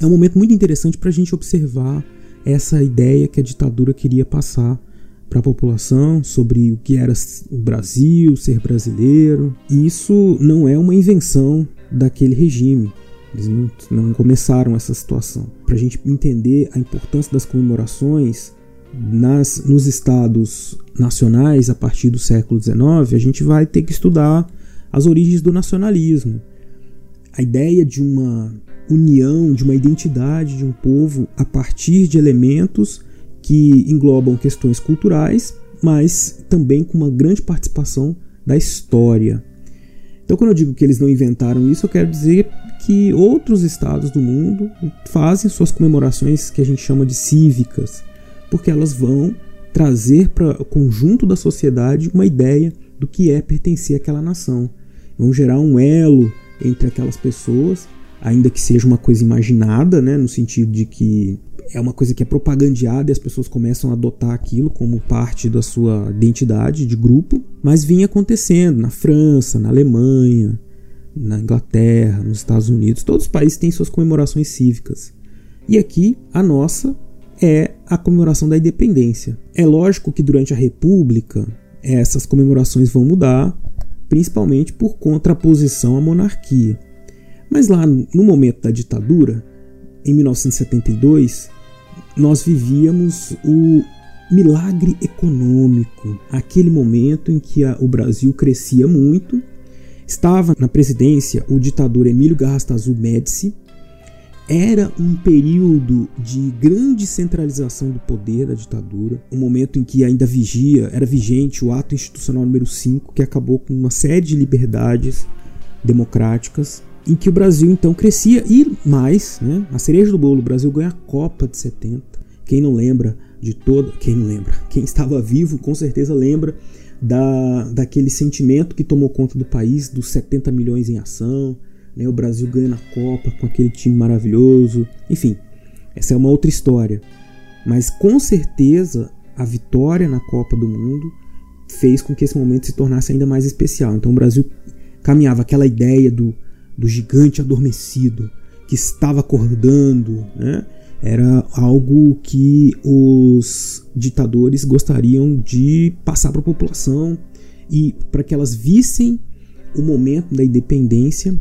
S7: é um momento muito interessante para a gente observar essa ideia que a ditadura queria passar para a população sobre o que era o Brasil, ser brasileiro. E isso não é uma invenção daquele regime. Eles não, não começaram essa situação. Para a gente entender a importância das comemorações nas, nos estados nacionais a partir do século XIX, a gente vai ter que estudar as origens do nacionalismo. A ideia de uma união, de uma identidade de um povo a partir de elementos que englobam questões culturais, mas também com uma grande participação da história. Então, quando eu digo que eles não inventaram isso, eu quero dizer que outros estados do mundo fazem suas comemorações que a gente chama de cívicas, porque elas vão trazer para o conjunto da sociedade uma ideia do que é pertencer àquela nação. Vão gerar um elo entre aquelas pessoas, ainda que seja uma coisa imaginada, né, no sentido de que é uma coisa que é propagandeada e as pessoas começam a adotar aquilo como parte da sua identidade de grupo, mas vinha acontecendo na França, na Alemanha, na Inglaterra, nos Estados Unidos, todos os países têm suas comemorações cívicas. E aqui a nossa é a comemoração da independência. É lógico que durante a República essas comemorações vão mudar, principalmente por contraposição à monarquia. Mas lá no momento da ditadura, em 1972, nós vivíamos o milagre econômico, aquele momento em que a, o Brasil crescia muito. Estava na presidência o ditador Emílio Garrastazu Médici. Era um período de grande centralização do poder da ditadura, um momento em que ainda vigia, era vigente o ato institucional número 5, que acabou com uma série de liberdades democráticas, em que o Brasil então crescia e mais, né, a cereja do bolo, o Brasil ganha a Copa de 70. Quem não lembra de todo, quem não lembra, quem estava vivo com certeza lembra da, daquele sentimento que tomou conta do país, dos 70 milhões em ação, né, o Brasil ganha na Copa com aquele time maravilhoso, enfim, essa é uma outra história. Mas com certeza a vitória na Copa do Mundo fez com que esse momento se tornasse ainda mais especial. Então o Brasil caminhava aquela ideia do, do gigante adormecido que estava acordando, né? era algo que os ditadores gostariam de passar para a população e para que elas vissem o momento da independência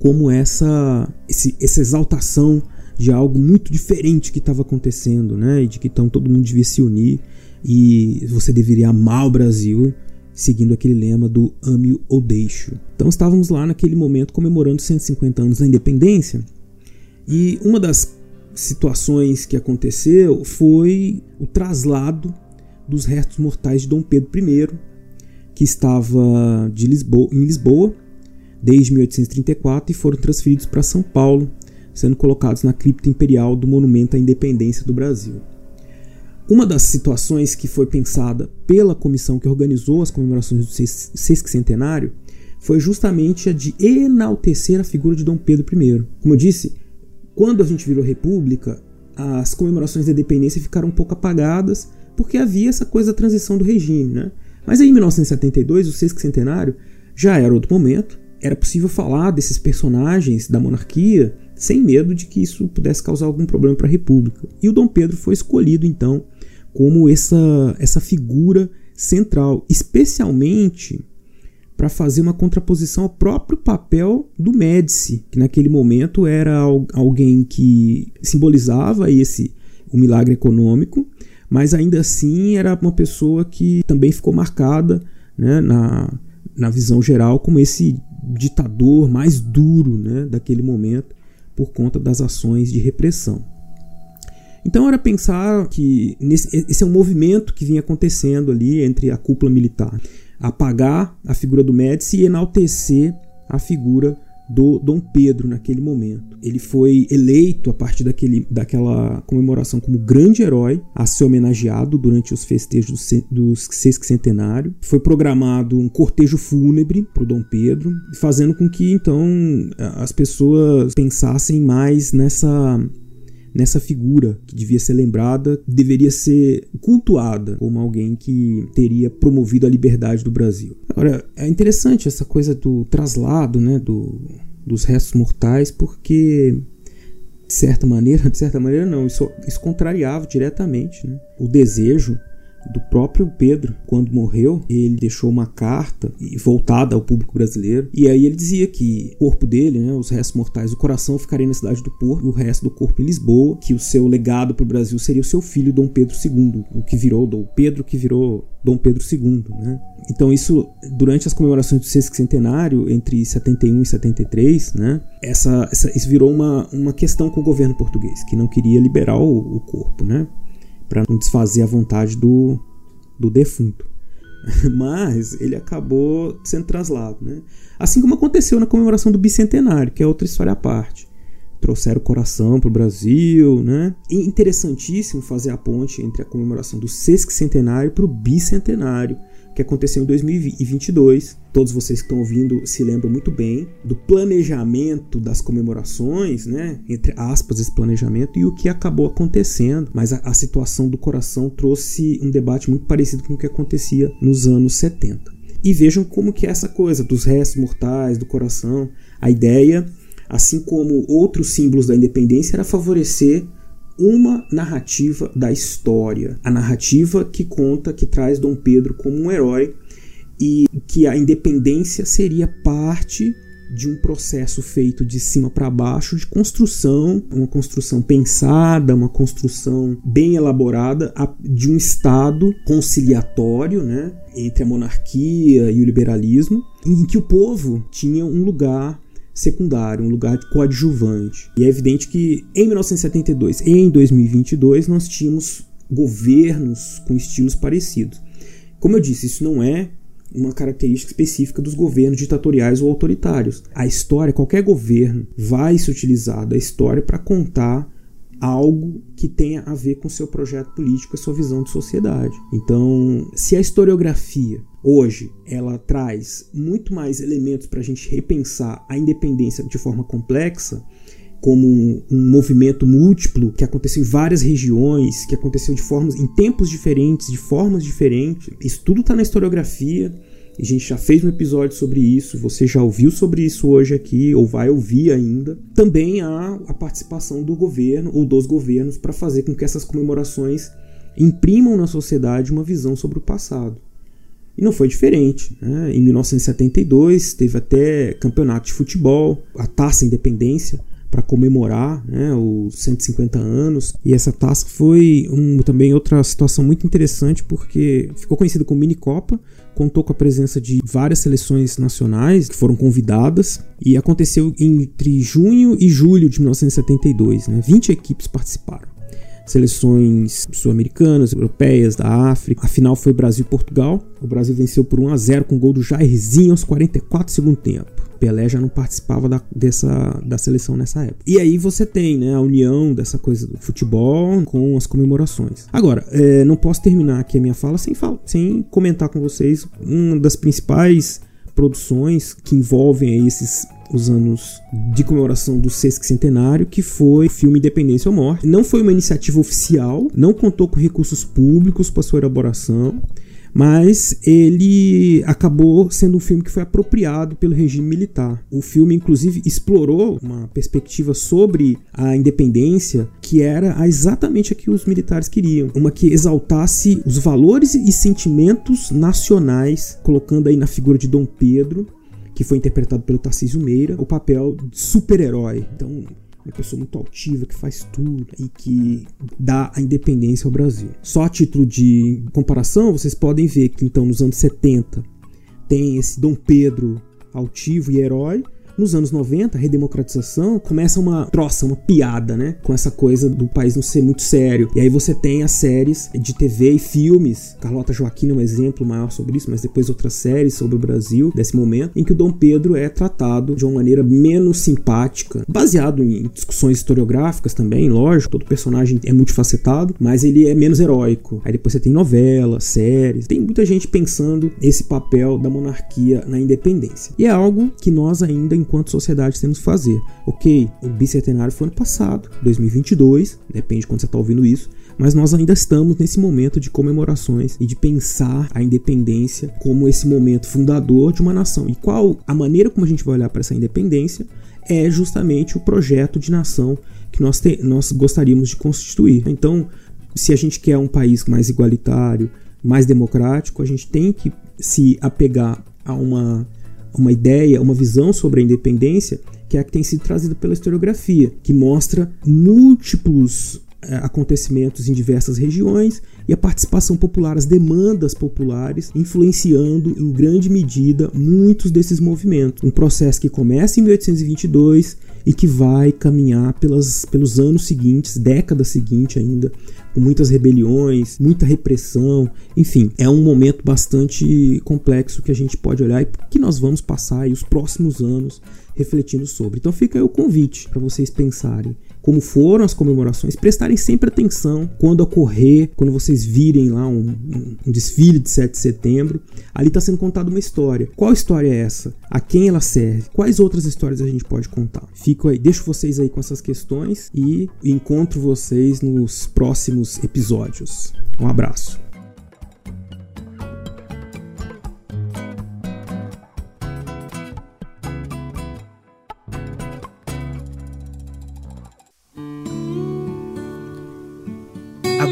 S7: como essa, esse, essa exaltação de algo muito diferente que estava acontecendo, né? E de que então todo mundo devia se unir e você deveria amar o Brasil, seguindo aquele lema do ame ou deixo. Então estávamos lá naquele momento comemorando 150 anos da independência e uma das situações que aconteceu foi o traslado dos restos mortais de Dom Pedro I, que estava de Lisboa, em Lisboa desde 1834 e foram transferidos para São Paulo, sendo colocados na cripta imperial do Monumento à Independência do Brasil. Uma das situações que foi pensada pela comissão que organizou as comemorações do sesquicentenário foi justamente a de enaltecer a figura de Dom Pedro I. Como eu disse, quando a gente virou república, as comemorações da independência ficaram um pouco apagadas porque havia essa coisa da transição do regime, né? Mas aí, em 1972, o sesquicentenário já era outro momento, era possível falar desses personagens da monarquia sem medo de que isso pudesse causar algum problema para a República. E o Dom Pedro foi escolhido então como essa, essa figura central, especialmente para fazer uma contraposição ao próprio papel do Médici, que naquele momento era alguém que simbolizava esse o milagre econômico, mas ainda assim era uma pessoa que também ficou marcada né, na, na visão geral como esse ditador mais duro né, daquele momento por conta das ações de repressão. Então era pensar que nesse, esse é um movimento que vinha acontecendo ali entre a cúpula militar, apagar a figura do Médici e enaltecer a figura do Dom Pedro naquele momento. Ele foi eleito a partir daquele, daquela comemoração como grande herói a ser homenageado durante os festejos do, do sesquicentenário. Foi programado um cortejo fúnebre para o Dom Pedro, fazendo com que então as pessoas pensassem mais nessa nessa figura que devia ser lembrada, deveria ser cultuada como alguém que teria promovido a liberdade do Brasil. Agora, é interessante essa coisa do traslado, né, do, dos restos mortais, porque de certa maneira, de certa maneira não, isso, isso contrariava diretamente né, o desejo do próprio Pedro, quando morreu, ele deixou uma carta voltada ao público brasileiro. E aí ele dizia que o corpo dele, né, os restos mortais, o coração ficaria na cidade do Porto, e o resto do corpo em Lisboa, que o seu legado para o Brasil seria o seu filho Dom Pedro II, o que virou Dom Pedro, que virou Dom Pedro II, né? Então isso, durante as comemorações do sesquicentenário, entre 71 e 73, né, essa, essa, isso virou uma, uma questão com o governo português, que não queria liberar o, o corpo, né? Para não desfazer a vontade do, do defunto. Mas ele acabou sendo traslado. Né? Assim como aconteceu na comemoração do bicentenário, que é outra história à parte. Trouxeram o coração para o Brasil. Né? Interessantíssimo fazer a ponte entre a comemoração do sesquicentenário para o bicentenário que aconteceu em 2022. Todos vocês que estão ouvindo se lembram muito bem do planejamento das comemorações, né? Entre aspas, esse planejamento e o que acabou acontecendo. Mas a, a situação do coração trouxe um debate muito parecido com o que acontecia nos anos 70. E vejam como que é essa coisa dos restos mortais, do coração. A ideia, assim como outros símbolos da independência, era favorecer uma narrativa da história, a narrativa que conta, que traz Dom Pedro como um herói e que a independência seria parte de um processo feito de cima para baixo de construção, uma construção pensada, uma construção bem elaborada de um Estado conciliatório né, entre a monarquia e o liberalismo, em que o povo tinha um lugar secundário, um lugar coadjuvante. E é evidente que em 1972 e em 2022 nós tínhamos governos com estilos parecidos. Como eu disse, isso não é uma característica específica dos governos ditatoriais ou autoritários. A história, qualquer governo vai se utilizar da história para contar algo que tenha a ver com seu projeto político, a sua visão de sociedade. Então, se a historiografia hoje ela traz muito mais elementos para a gente repensar a independência de forma complexa, como um, movimento múltiplo que aconteceu em várias regiões, que aconteceu de formas em tempos diferentes, de formas diferentes. Isso tudo está na historiografia. A gente já fez um episódio sobre isso, você já ouviu sobre isso hoje aqui, ou vai ouvir ainda. Também há a participação do governo ou dos governos para fazer com que essas comemorações imprimam na sociedade uma visão sobre o passado. E não foi diferente. Né? Em 1972 teve até campeonato de futebol, a Taça Independência, para comemorar né, os 150 anos. E essa taça foi um, também outra situação muito interessante porque ficou conhecida como Mini Copa, contou com a presença de várias seleções nacionais que foram convidadas e aconteceu entre junho e julho de 1972. Né, 20 equipes participaram seleções sul-americanas, europeias, da África. A final foi Brasil e Portugal. O Brasil venceu por 1 a 0 com gol do Jairzinho aos 44 do segundo tempo. Pelé já não participava da, dessa, da seleção nessa época. E aí você tem né, a união dessa coisa do futebol com as comemorações. Agora, é, não posso terminar aqui a minha fala sem, fala, sem comentar com vocês uma das principais produções que envolvem esses os anos de comemoração do sesquicentenário, que foi o filme Independência ou Morte. Não foi uma iniciativa oficial, não contou com recursos públicos para sua elaboração mas ele acabou sendo um filme que foi apropriado pelo regime militar. O filme, inclusive, explorou uma perspectiva sobre a independência que era exatamente a que os militares queriam, uma que exaltasse os valores e sentimentos nacionais, colocando aí na figura de Dom Pedro que foi interpretado pelo Tarcísio Meira, o papel de super-herói. Então, uma pessoa muito altiva, que faz tudo e que dá a independência ao Brasil. Só a título de comparação, vocês podem ver que então nos anos 70 tem esse Dom Pedro altivo e herói, nos anos 90, a redemocratização começa uma troça, uma piada, né? Com essa coisa do país não ser muito sério. E aí você tem as séries de TV e filmes. Carlota Joaquim é um exemplo maior sobre isso, mas depois outras séries sobre o Brasil, desse momento, em que o Dom Pedro é tratado de uma maneira menos simpática, baseado em discussões historiográficas também, lógico, todo personagem é multifacetado, mas ele é menos heróico. Aí depois você tem novelas, séries, tem muita gente pensando esse papel da monarquia na independência. E é algo que nós ainda enquanto sociedade temos que fazer. Ok, o bicentenário foi ano passado, 2022, depende de quando você está ouvindo isso, mas nós ainda estamos nesse momento de comemorações e de pensar a independência como esse momento fundador de uma nação. E qual a maneira como a gente vai olhar para essa independência é justamente o projeto de nação que nós, te, nós gostaríamos de constituir. Então, se a gente quer um país mais igualitário, mais democrático, a gente tem que se apegar a uma uma ideia, uma visão sobre a independência que é a que tem sido trazida pela historiografia, que mostra múltiplos é, acontecimentos em diversas regiões e a participação popular, as demandas populares, influenciando em grande medida muitos desses movimentos. Um processo que começa em 1822 e que vai caminhar pelas, pelos anos seguintes, décadas seguintes ainda, com muitas rebeliões, muita repressão, enfim, é um momento bastante complexo que a gente pode olhar e que nós vamos passar aí os próximos anos refletindo sobre. Então fica aí o convite para vocês pensarem como foram as comemorações, prestarem sempre atenção quando ocorrer, quando vocês virem lá um, um, um desfile de 7 de setembro, ali está sendo contada uma história. Qual história é essa? A quem ela serve? Quais outras histórias a gente pode contar? Fico aí, deixo vocês aí com essas questões e encontro vocês nos próximos episódios. Um abraço.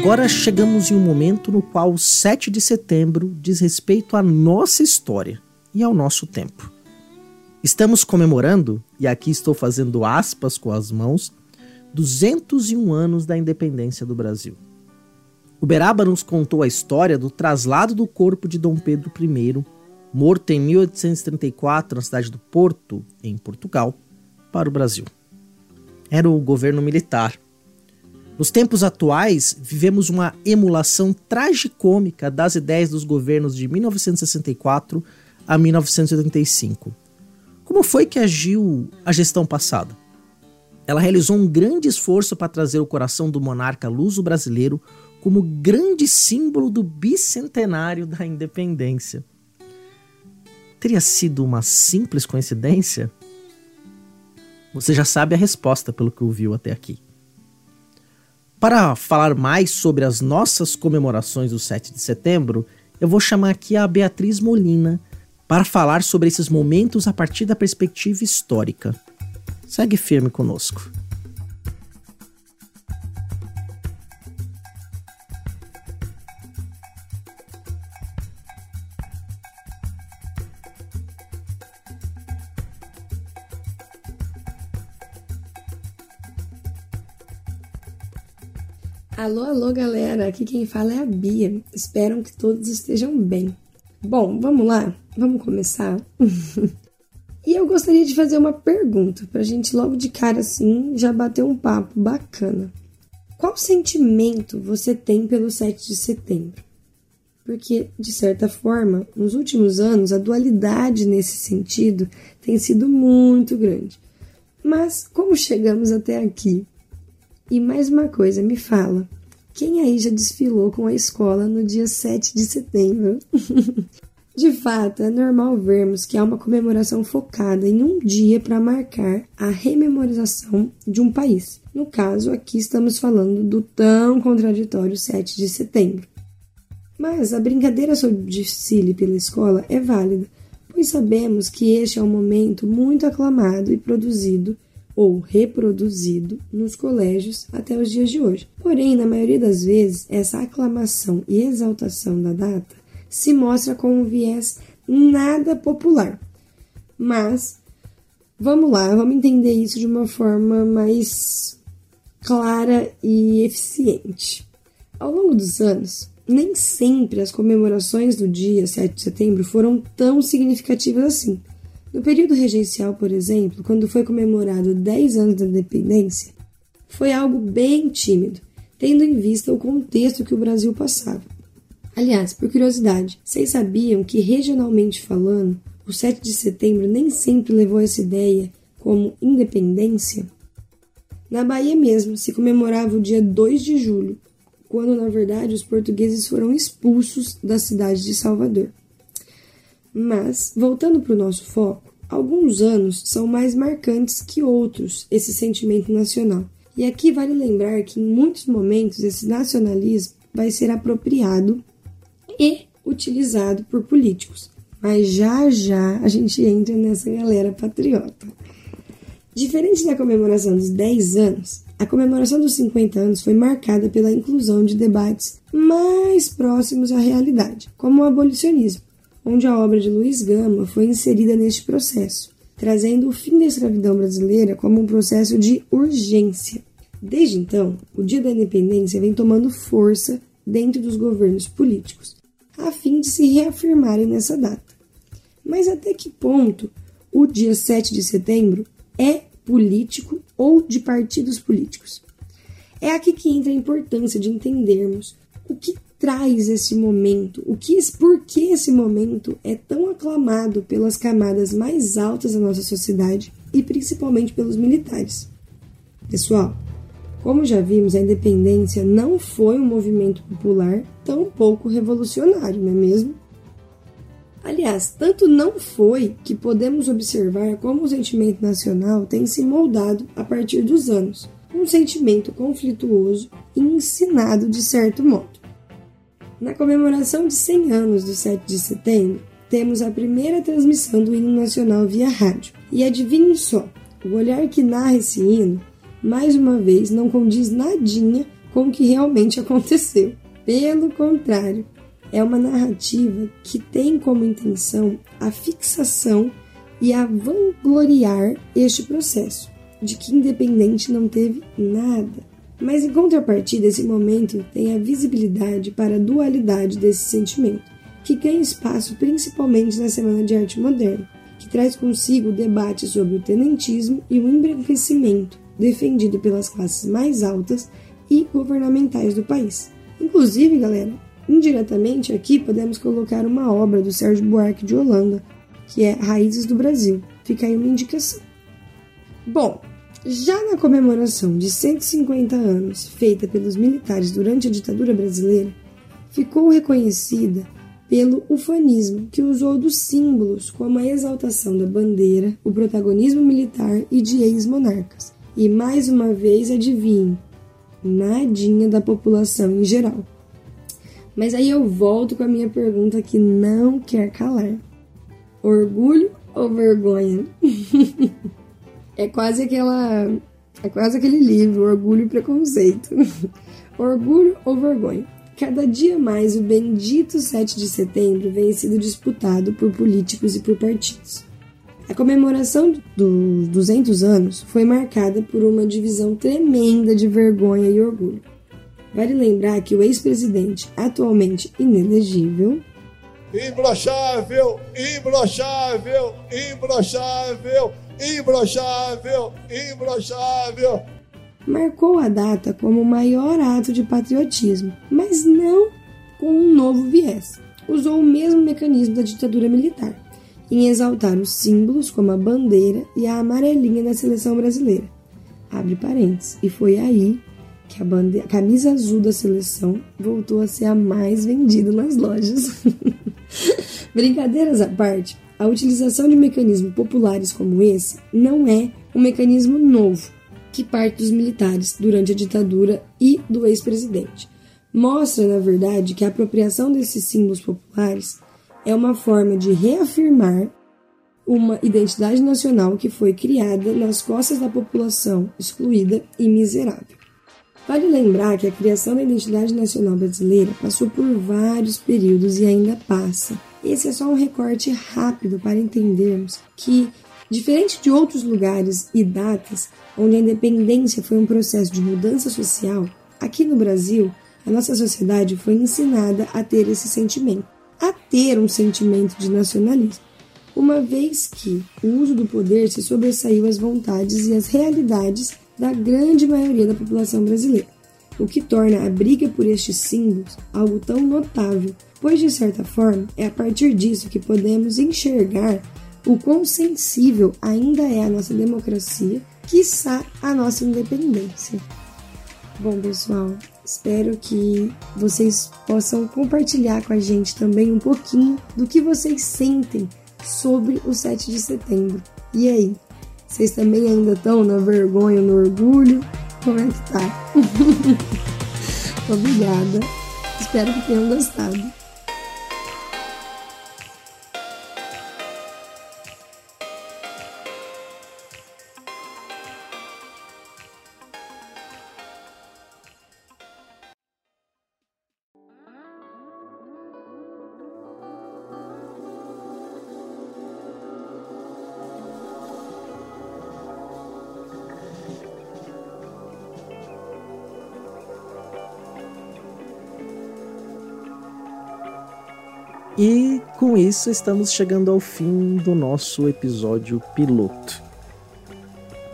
S1: Agora chegamos em um momento no qual o 7 de setembro diz respeito à nossa história e ao nosso tempo. Estamos comemorando, e aqui estou fazendo aspas com as mãos, 201 anos da independência do Brasil. Uberaba nos contou a história do traslado do corpo de Dom Pedro I, morto em 1834 na cidade do Porto, em Portugal, para o Brasil. Era o governo militar. Nos tempos atuais, vivemos uma emulação tragicômica das ideias dos governos de 1964 a 1985. Como foi que agiu a gestão passada? Ela realizou um grande esforço para trazer o coração do monarca luso brasileiro como grande símbolo do bicentenário da independência. Teria sido uma simples coincidência? Você já sabe a resposta pelo que ouviu até aqui. Para falar mais sobre as nossas comemorações do 7 de setembro, eu vou chamar aqui a Beatriz Molina para falar sobre esses momentos a partir da perspectiva histórica. Segue firme conosco.
S5: Alô, alô, galera! Aqui quem fala é a Bia. Espero que todos estejam bem. Bom, vamos lá? Vamos começar? e eu gostaria de fazer uma pergunta pra gente logo de cara assim já bater um papo bacana. Qual sentimento você tem pelo 7 de setembro? Porque, de certa forma, nos últimos anos a dualidade nesse sentido tem sido muito grande. Mas como chegamos até aqui? E mais uma coisa, me fala. Quem aí já desfilou com a escola no dia 7 de setembro? de fato, é normal vermos que há uma comemoração focada em um dia para marcar a rememorização de um país. No caso, aqui estamos falando do tão contraditório 7 de setembro. Mas a brincadeira sobre desfile pela escola é válida, pois sabemos que este é um momento muito aclamado e produzido ou reproduzido nos colégios até os dias de hoje. Porém, na maioria das vezes, essa aclamação e exaltação da data se mostra com um viés nada popular. Mas vamos lá, vamos entender isso de uma forma mais clara e eficiente. Ao longo dos anos, nem sempre as comemorações do dia 7 de setembro foram tão significativas assim. No período regencial, por exemplo, quando foi comemorado 10 anos da independência, foi algo bem tímido, tendo em vista o contexto que o Brasil passava. Aliás, por curiosidade, vocês sabiam que regionalmente falando, o 7 de setembro nem sempre levou essa ideia como independência? Na Bahia mesmo se comemorava o dia 2 de julho, quando na verdade os portugueses foram expulsos da cidade de Salvador. Mas, voltando para o nosso foco, alguns anos são mais marcantes que outros esse sentimento nacional. E aqui vale lembrar que em muitos momentos esse nacionalismo vai ser apropriado e utilizado por políticos. Mas já já a gente entra nessa galera patriota. Diferente da comemoração dos 10 anos, a comemoração dos 50 anos foi marcada pela inclusão de debates mais próximos à realidade, como o abolicionismo, onde a obra de Luiz Gama foi inserida neste processo, trazendo o fim da escravidão brasileira como um processo de urgência. Desde então, o Dia da Independência vem tomando força dentro dos governos políticos, a fim de se reafirmarem nessa data. Mas até que ponto o dia 7 de setembro é político ou de partidos políticos? É aqui que entra a importância de entendermos o que traz esse momento, o que, por que esse momento é tão aclamado pelas camadas mais altas da nossa sociedade e principalmente pelos militares. Pessoal, como já vimos, a independência não foi um movimento popular tão pouco revolucionário, não é mesmo? Aliás, tanto não foi que podemos observar como o sentimento nacional tem se moldado a partir dos anos, um sentimento conflituoso e ensinado de certo modo. Na comemoração de 100 anos do 7 de setembro, temos a primeira transmissão do hino nacional via rádio. E adivinhem só, o olhar que narra esse hino, mais uma vez, não condiz nadinha com o que realmente aconteceu. Pelo contrário, é uma narrativa que tem como intenção a fixação e a vangloriar este processo, de que Independente não teve nada. Mas em contrapartida, esse momento tem a visibilidade para a dualidade desse sentimento, que ganha espaço principalmente na Semana de Arte Moderna, que traz consigo o debate sobre o tenentismo e o embranquecimento defendido pelas classes mais altas e governamentais do país. Inclusive, galera, indiretamente aqui podemos colocar uma obra do Sérgio Buarque de Holanda, que é Raízes do Brasil. Fica aí uma indicação. Bom, já na comemoração de 150 anos feita pelos militares durante a ditadura brasileira, ficou reconhecida pelo ufanismo, que usou dos símbolos como a exaltação da bandeira, o protagonismo militar e de ex-monarcas. E mais uma vez, adivinhe, nadinha da população em geral. Mas aí eu volto com a minha pergunta que não quer calar: orgulho ou vergonha? é quase aquela. É quase aquele livro, Orgulho e Preconceito. orgulho ou vergonha? Cada dia mais o bendito 7 de setembro vem sendo disputado por políticos e por partidos. A comemoração dos 200 anos foi marcada por uma divisão tremenda de vergonha e orgulho. Vale lembrar que o ex-presidente, atualmente inelegível,
S8: imbrochável, imbrochável, imbrochável, imbrochável, imbrochável,
S5: marcou a data como o maior ato de patriotismo, mas não com um novo viés. Usou o mesmo mecanismo da ditadura militar, em exaltar os símbolos como a bandeira e a amarelinha da seleção brasileira. Abre parênteses. E foi aí que a, bandeira, a camisa azul da seleção voltou a ser a mais vendida nas lojas. Brincadeiras à parte, a utilização de mecanismos populares como esse não é um mecanismo novo que parte dos militares durante a ditadura e do ex-presidente. Mostra, na verdade, que a apropriação desses símbolos populares é uma forma de reafirmar uma identidade nacional que foi criada nas costas da população excluída e miserável. Vale lembrar que a criação da identidade nacional brasileira passou por vários períodos e ainda passa. Esse é só um recorte rápido para entendermos que, diferente de outros lugares e datas onde a independência foi um processo de mudança social, aqui no Brasil, a nossa sociedade foi ensinada a ter esse sentimento a ter um sentimento de nacionalismo, uma vez que o uso do poder se sobressaiu às vontades e às realidades da grande maioria da população brasileira, o que torna a briga por estes símbolos algo tão notável, pois de certa forma é a partir disso que podemos enxergar o quão sensível ainda é a nossa democracia, quiçá a nossa independência. Bom, pessoal, Espero que vocês possam compartilhar com a gente também um pouquinho do que vocês sentem sobre o 7 de setembro. E aí? Vocês também ainda estão na vergonha, no orgulho? Como é que tá? Obrigada. Espero que tenham gostado.
S1: Isso estamos chegando ao fim do nosso episódio piloto.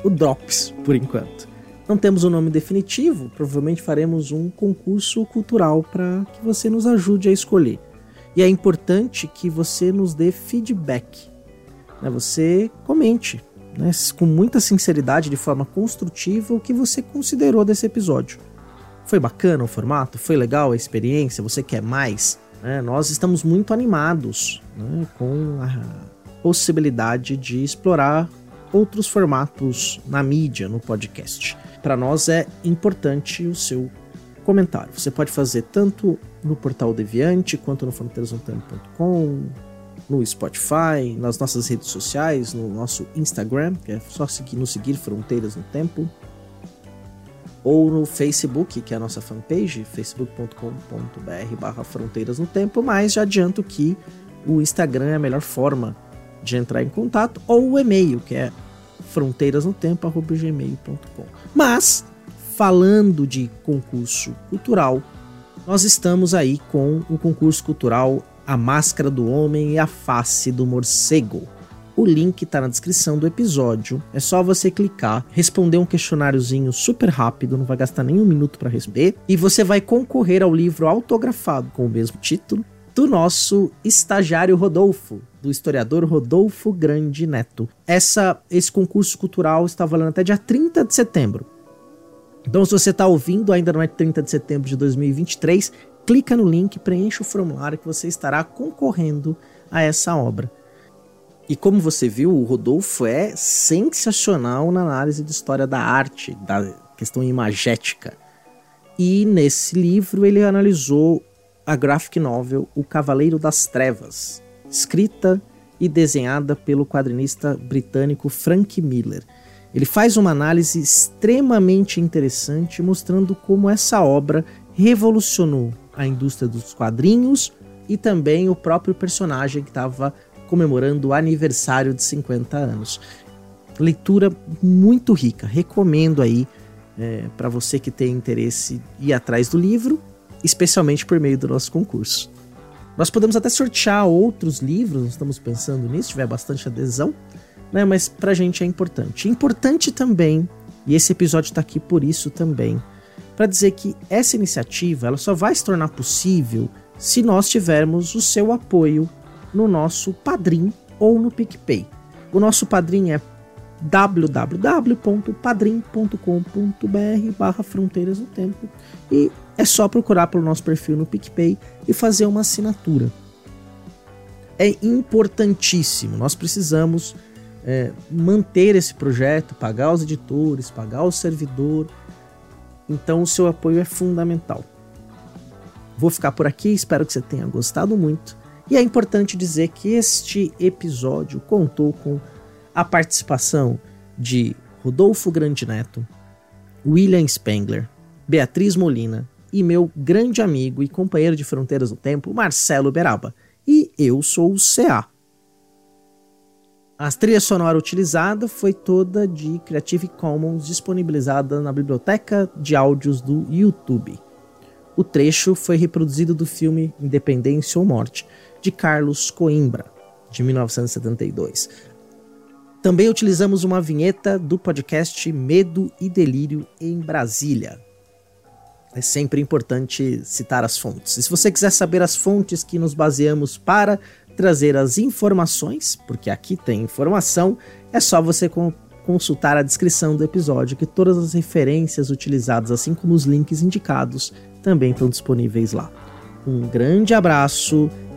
S1: O Drops, por enquanto. Não temos um nome definitivo, provavelmente faremos um concurso cultural para que você nos ajude a escolher. E é importante que você nos dê feedback. Né? Você comente né? com muita sinceridade, de forma construtiva, o que você considerou desse episódio. Foi bacana o formato? Foi legal a experiência? Você quer mais? Né? Nós estamos muito animados né, com a possibilidade de explorar outros formatos na mídia, no podcast. Para nós é importante o seu comentário. Você pode fazer tanto no portal Deviante, quanto no fronteirasnotempo.com, no Spotify, nas nossas redes sociais, no nosso Instagram, que é só seguir, nos seguir Fronteiras no Tempo. Ou no Facebook, que é a nossa fanpage, facebook.com.br barra fronteiras no tempo, mas já adianto que o Instagram é a melhor forma de entrar em contato, ou o e-mail, que é fronteirasnotempo.gmail.com. Mas, falando de concurso cultural, nós estamos aí com o concurso cultural A Máscara do Homem e a Face do Morcego. O link está na descrição do episódio. É só você clicar, responder um questionáriozinho super rápido, não vai gastar nem um minuto para responder, e você vai concorrer ao livro autografado com o mesmo título do nosso estagiário Rodolfo, do historiador Rodolfo Grande Neto. Essa, esse concurso cultural está valendo até dia 30 de setembro. Então, se você está ouvindo, ainda não é 30 de setembro de 2023, clica no link, preencha o formulário que você estará concorrendo a essa obra. E como você viu, o Rodolfo é sensacional na análise de história da arte, da questão imagética. E nesse livro ele analisou a graphic novel O Cavaleiro das Trevas, escrita e desenhada pelo quadrinista britânico Frank Miller. Ele faz uma análise extremamente interessante mostrando como essa obra revolucionou a indústria dos quadrinhos e também o próprio personagem que estava comemorando o aniversário de 50 anos. Leitura muito rica, recomendo aí é, para você que tem interesse ir atrás do livro, especialmente por meio do nosso concurso. Nós podemos até sortear outros livros, estamos pensando nisso, tiver bastante adesão, né? Mas pra gente é importante. Importante também, e esse episódio está aqui por isso também, para dizer que essa iniciativa ela só vai se tornar possível se nós tivermos o seu apoio no nosso Padrim ou no PicPay. O nosso Padrim é www.padrim.com.br barra Fronteiras no Tempo e é só procurar pelo nosso perfil no PicPay e fazer uma assinatura. É importantíssimo, nós precisamos é, manter esse projeto, pagar os editores, pagar o servidor, então o seu apoio é fundamental. Vou ficar por aqui, espero que você tenha gostado muito e é importante dizer que este episódio contou com a participação de Rodolfo Grande Neto, William Spengler, Beatriz Molina e meu grande amigo e companheiro de Fronteiras do Tempo, Marcelo Beraba. E eu sou o CA. A trilha sonora utilizada foi toda de Creative Commons disponibilizada na biblioteca de áudios do YouTube. O trecho foi reproduzido do filme Independência ou Morte, de Carlos Coimbra, de 1972. Também utilizamos uma vinheta do podcast Medo e Delírio em Brasília. É sempre importante citar as fontes. E se você quiser saber as fontes que nos baseamos para trazer as informações, porque aqui tem informação, é só você consultar a descrição do episódio, que todas as referências utilizadas, assim como os links indicados, também estão disponíveis lá. Um grande abraço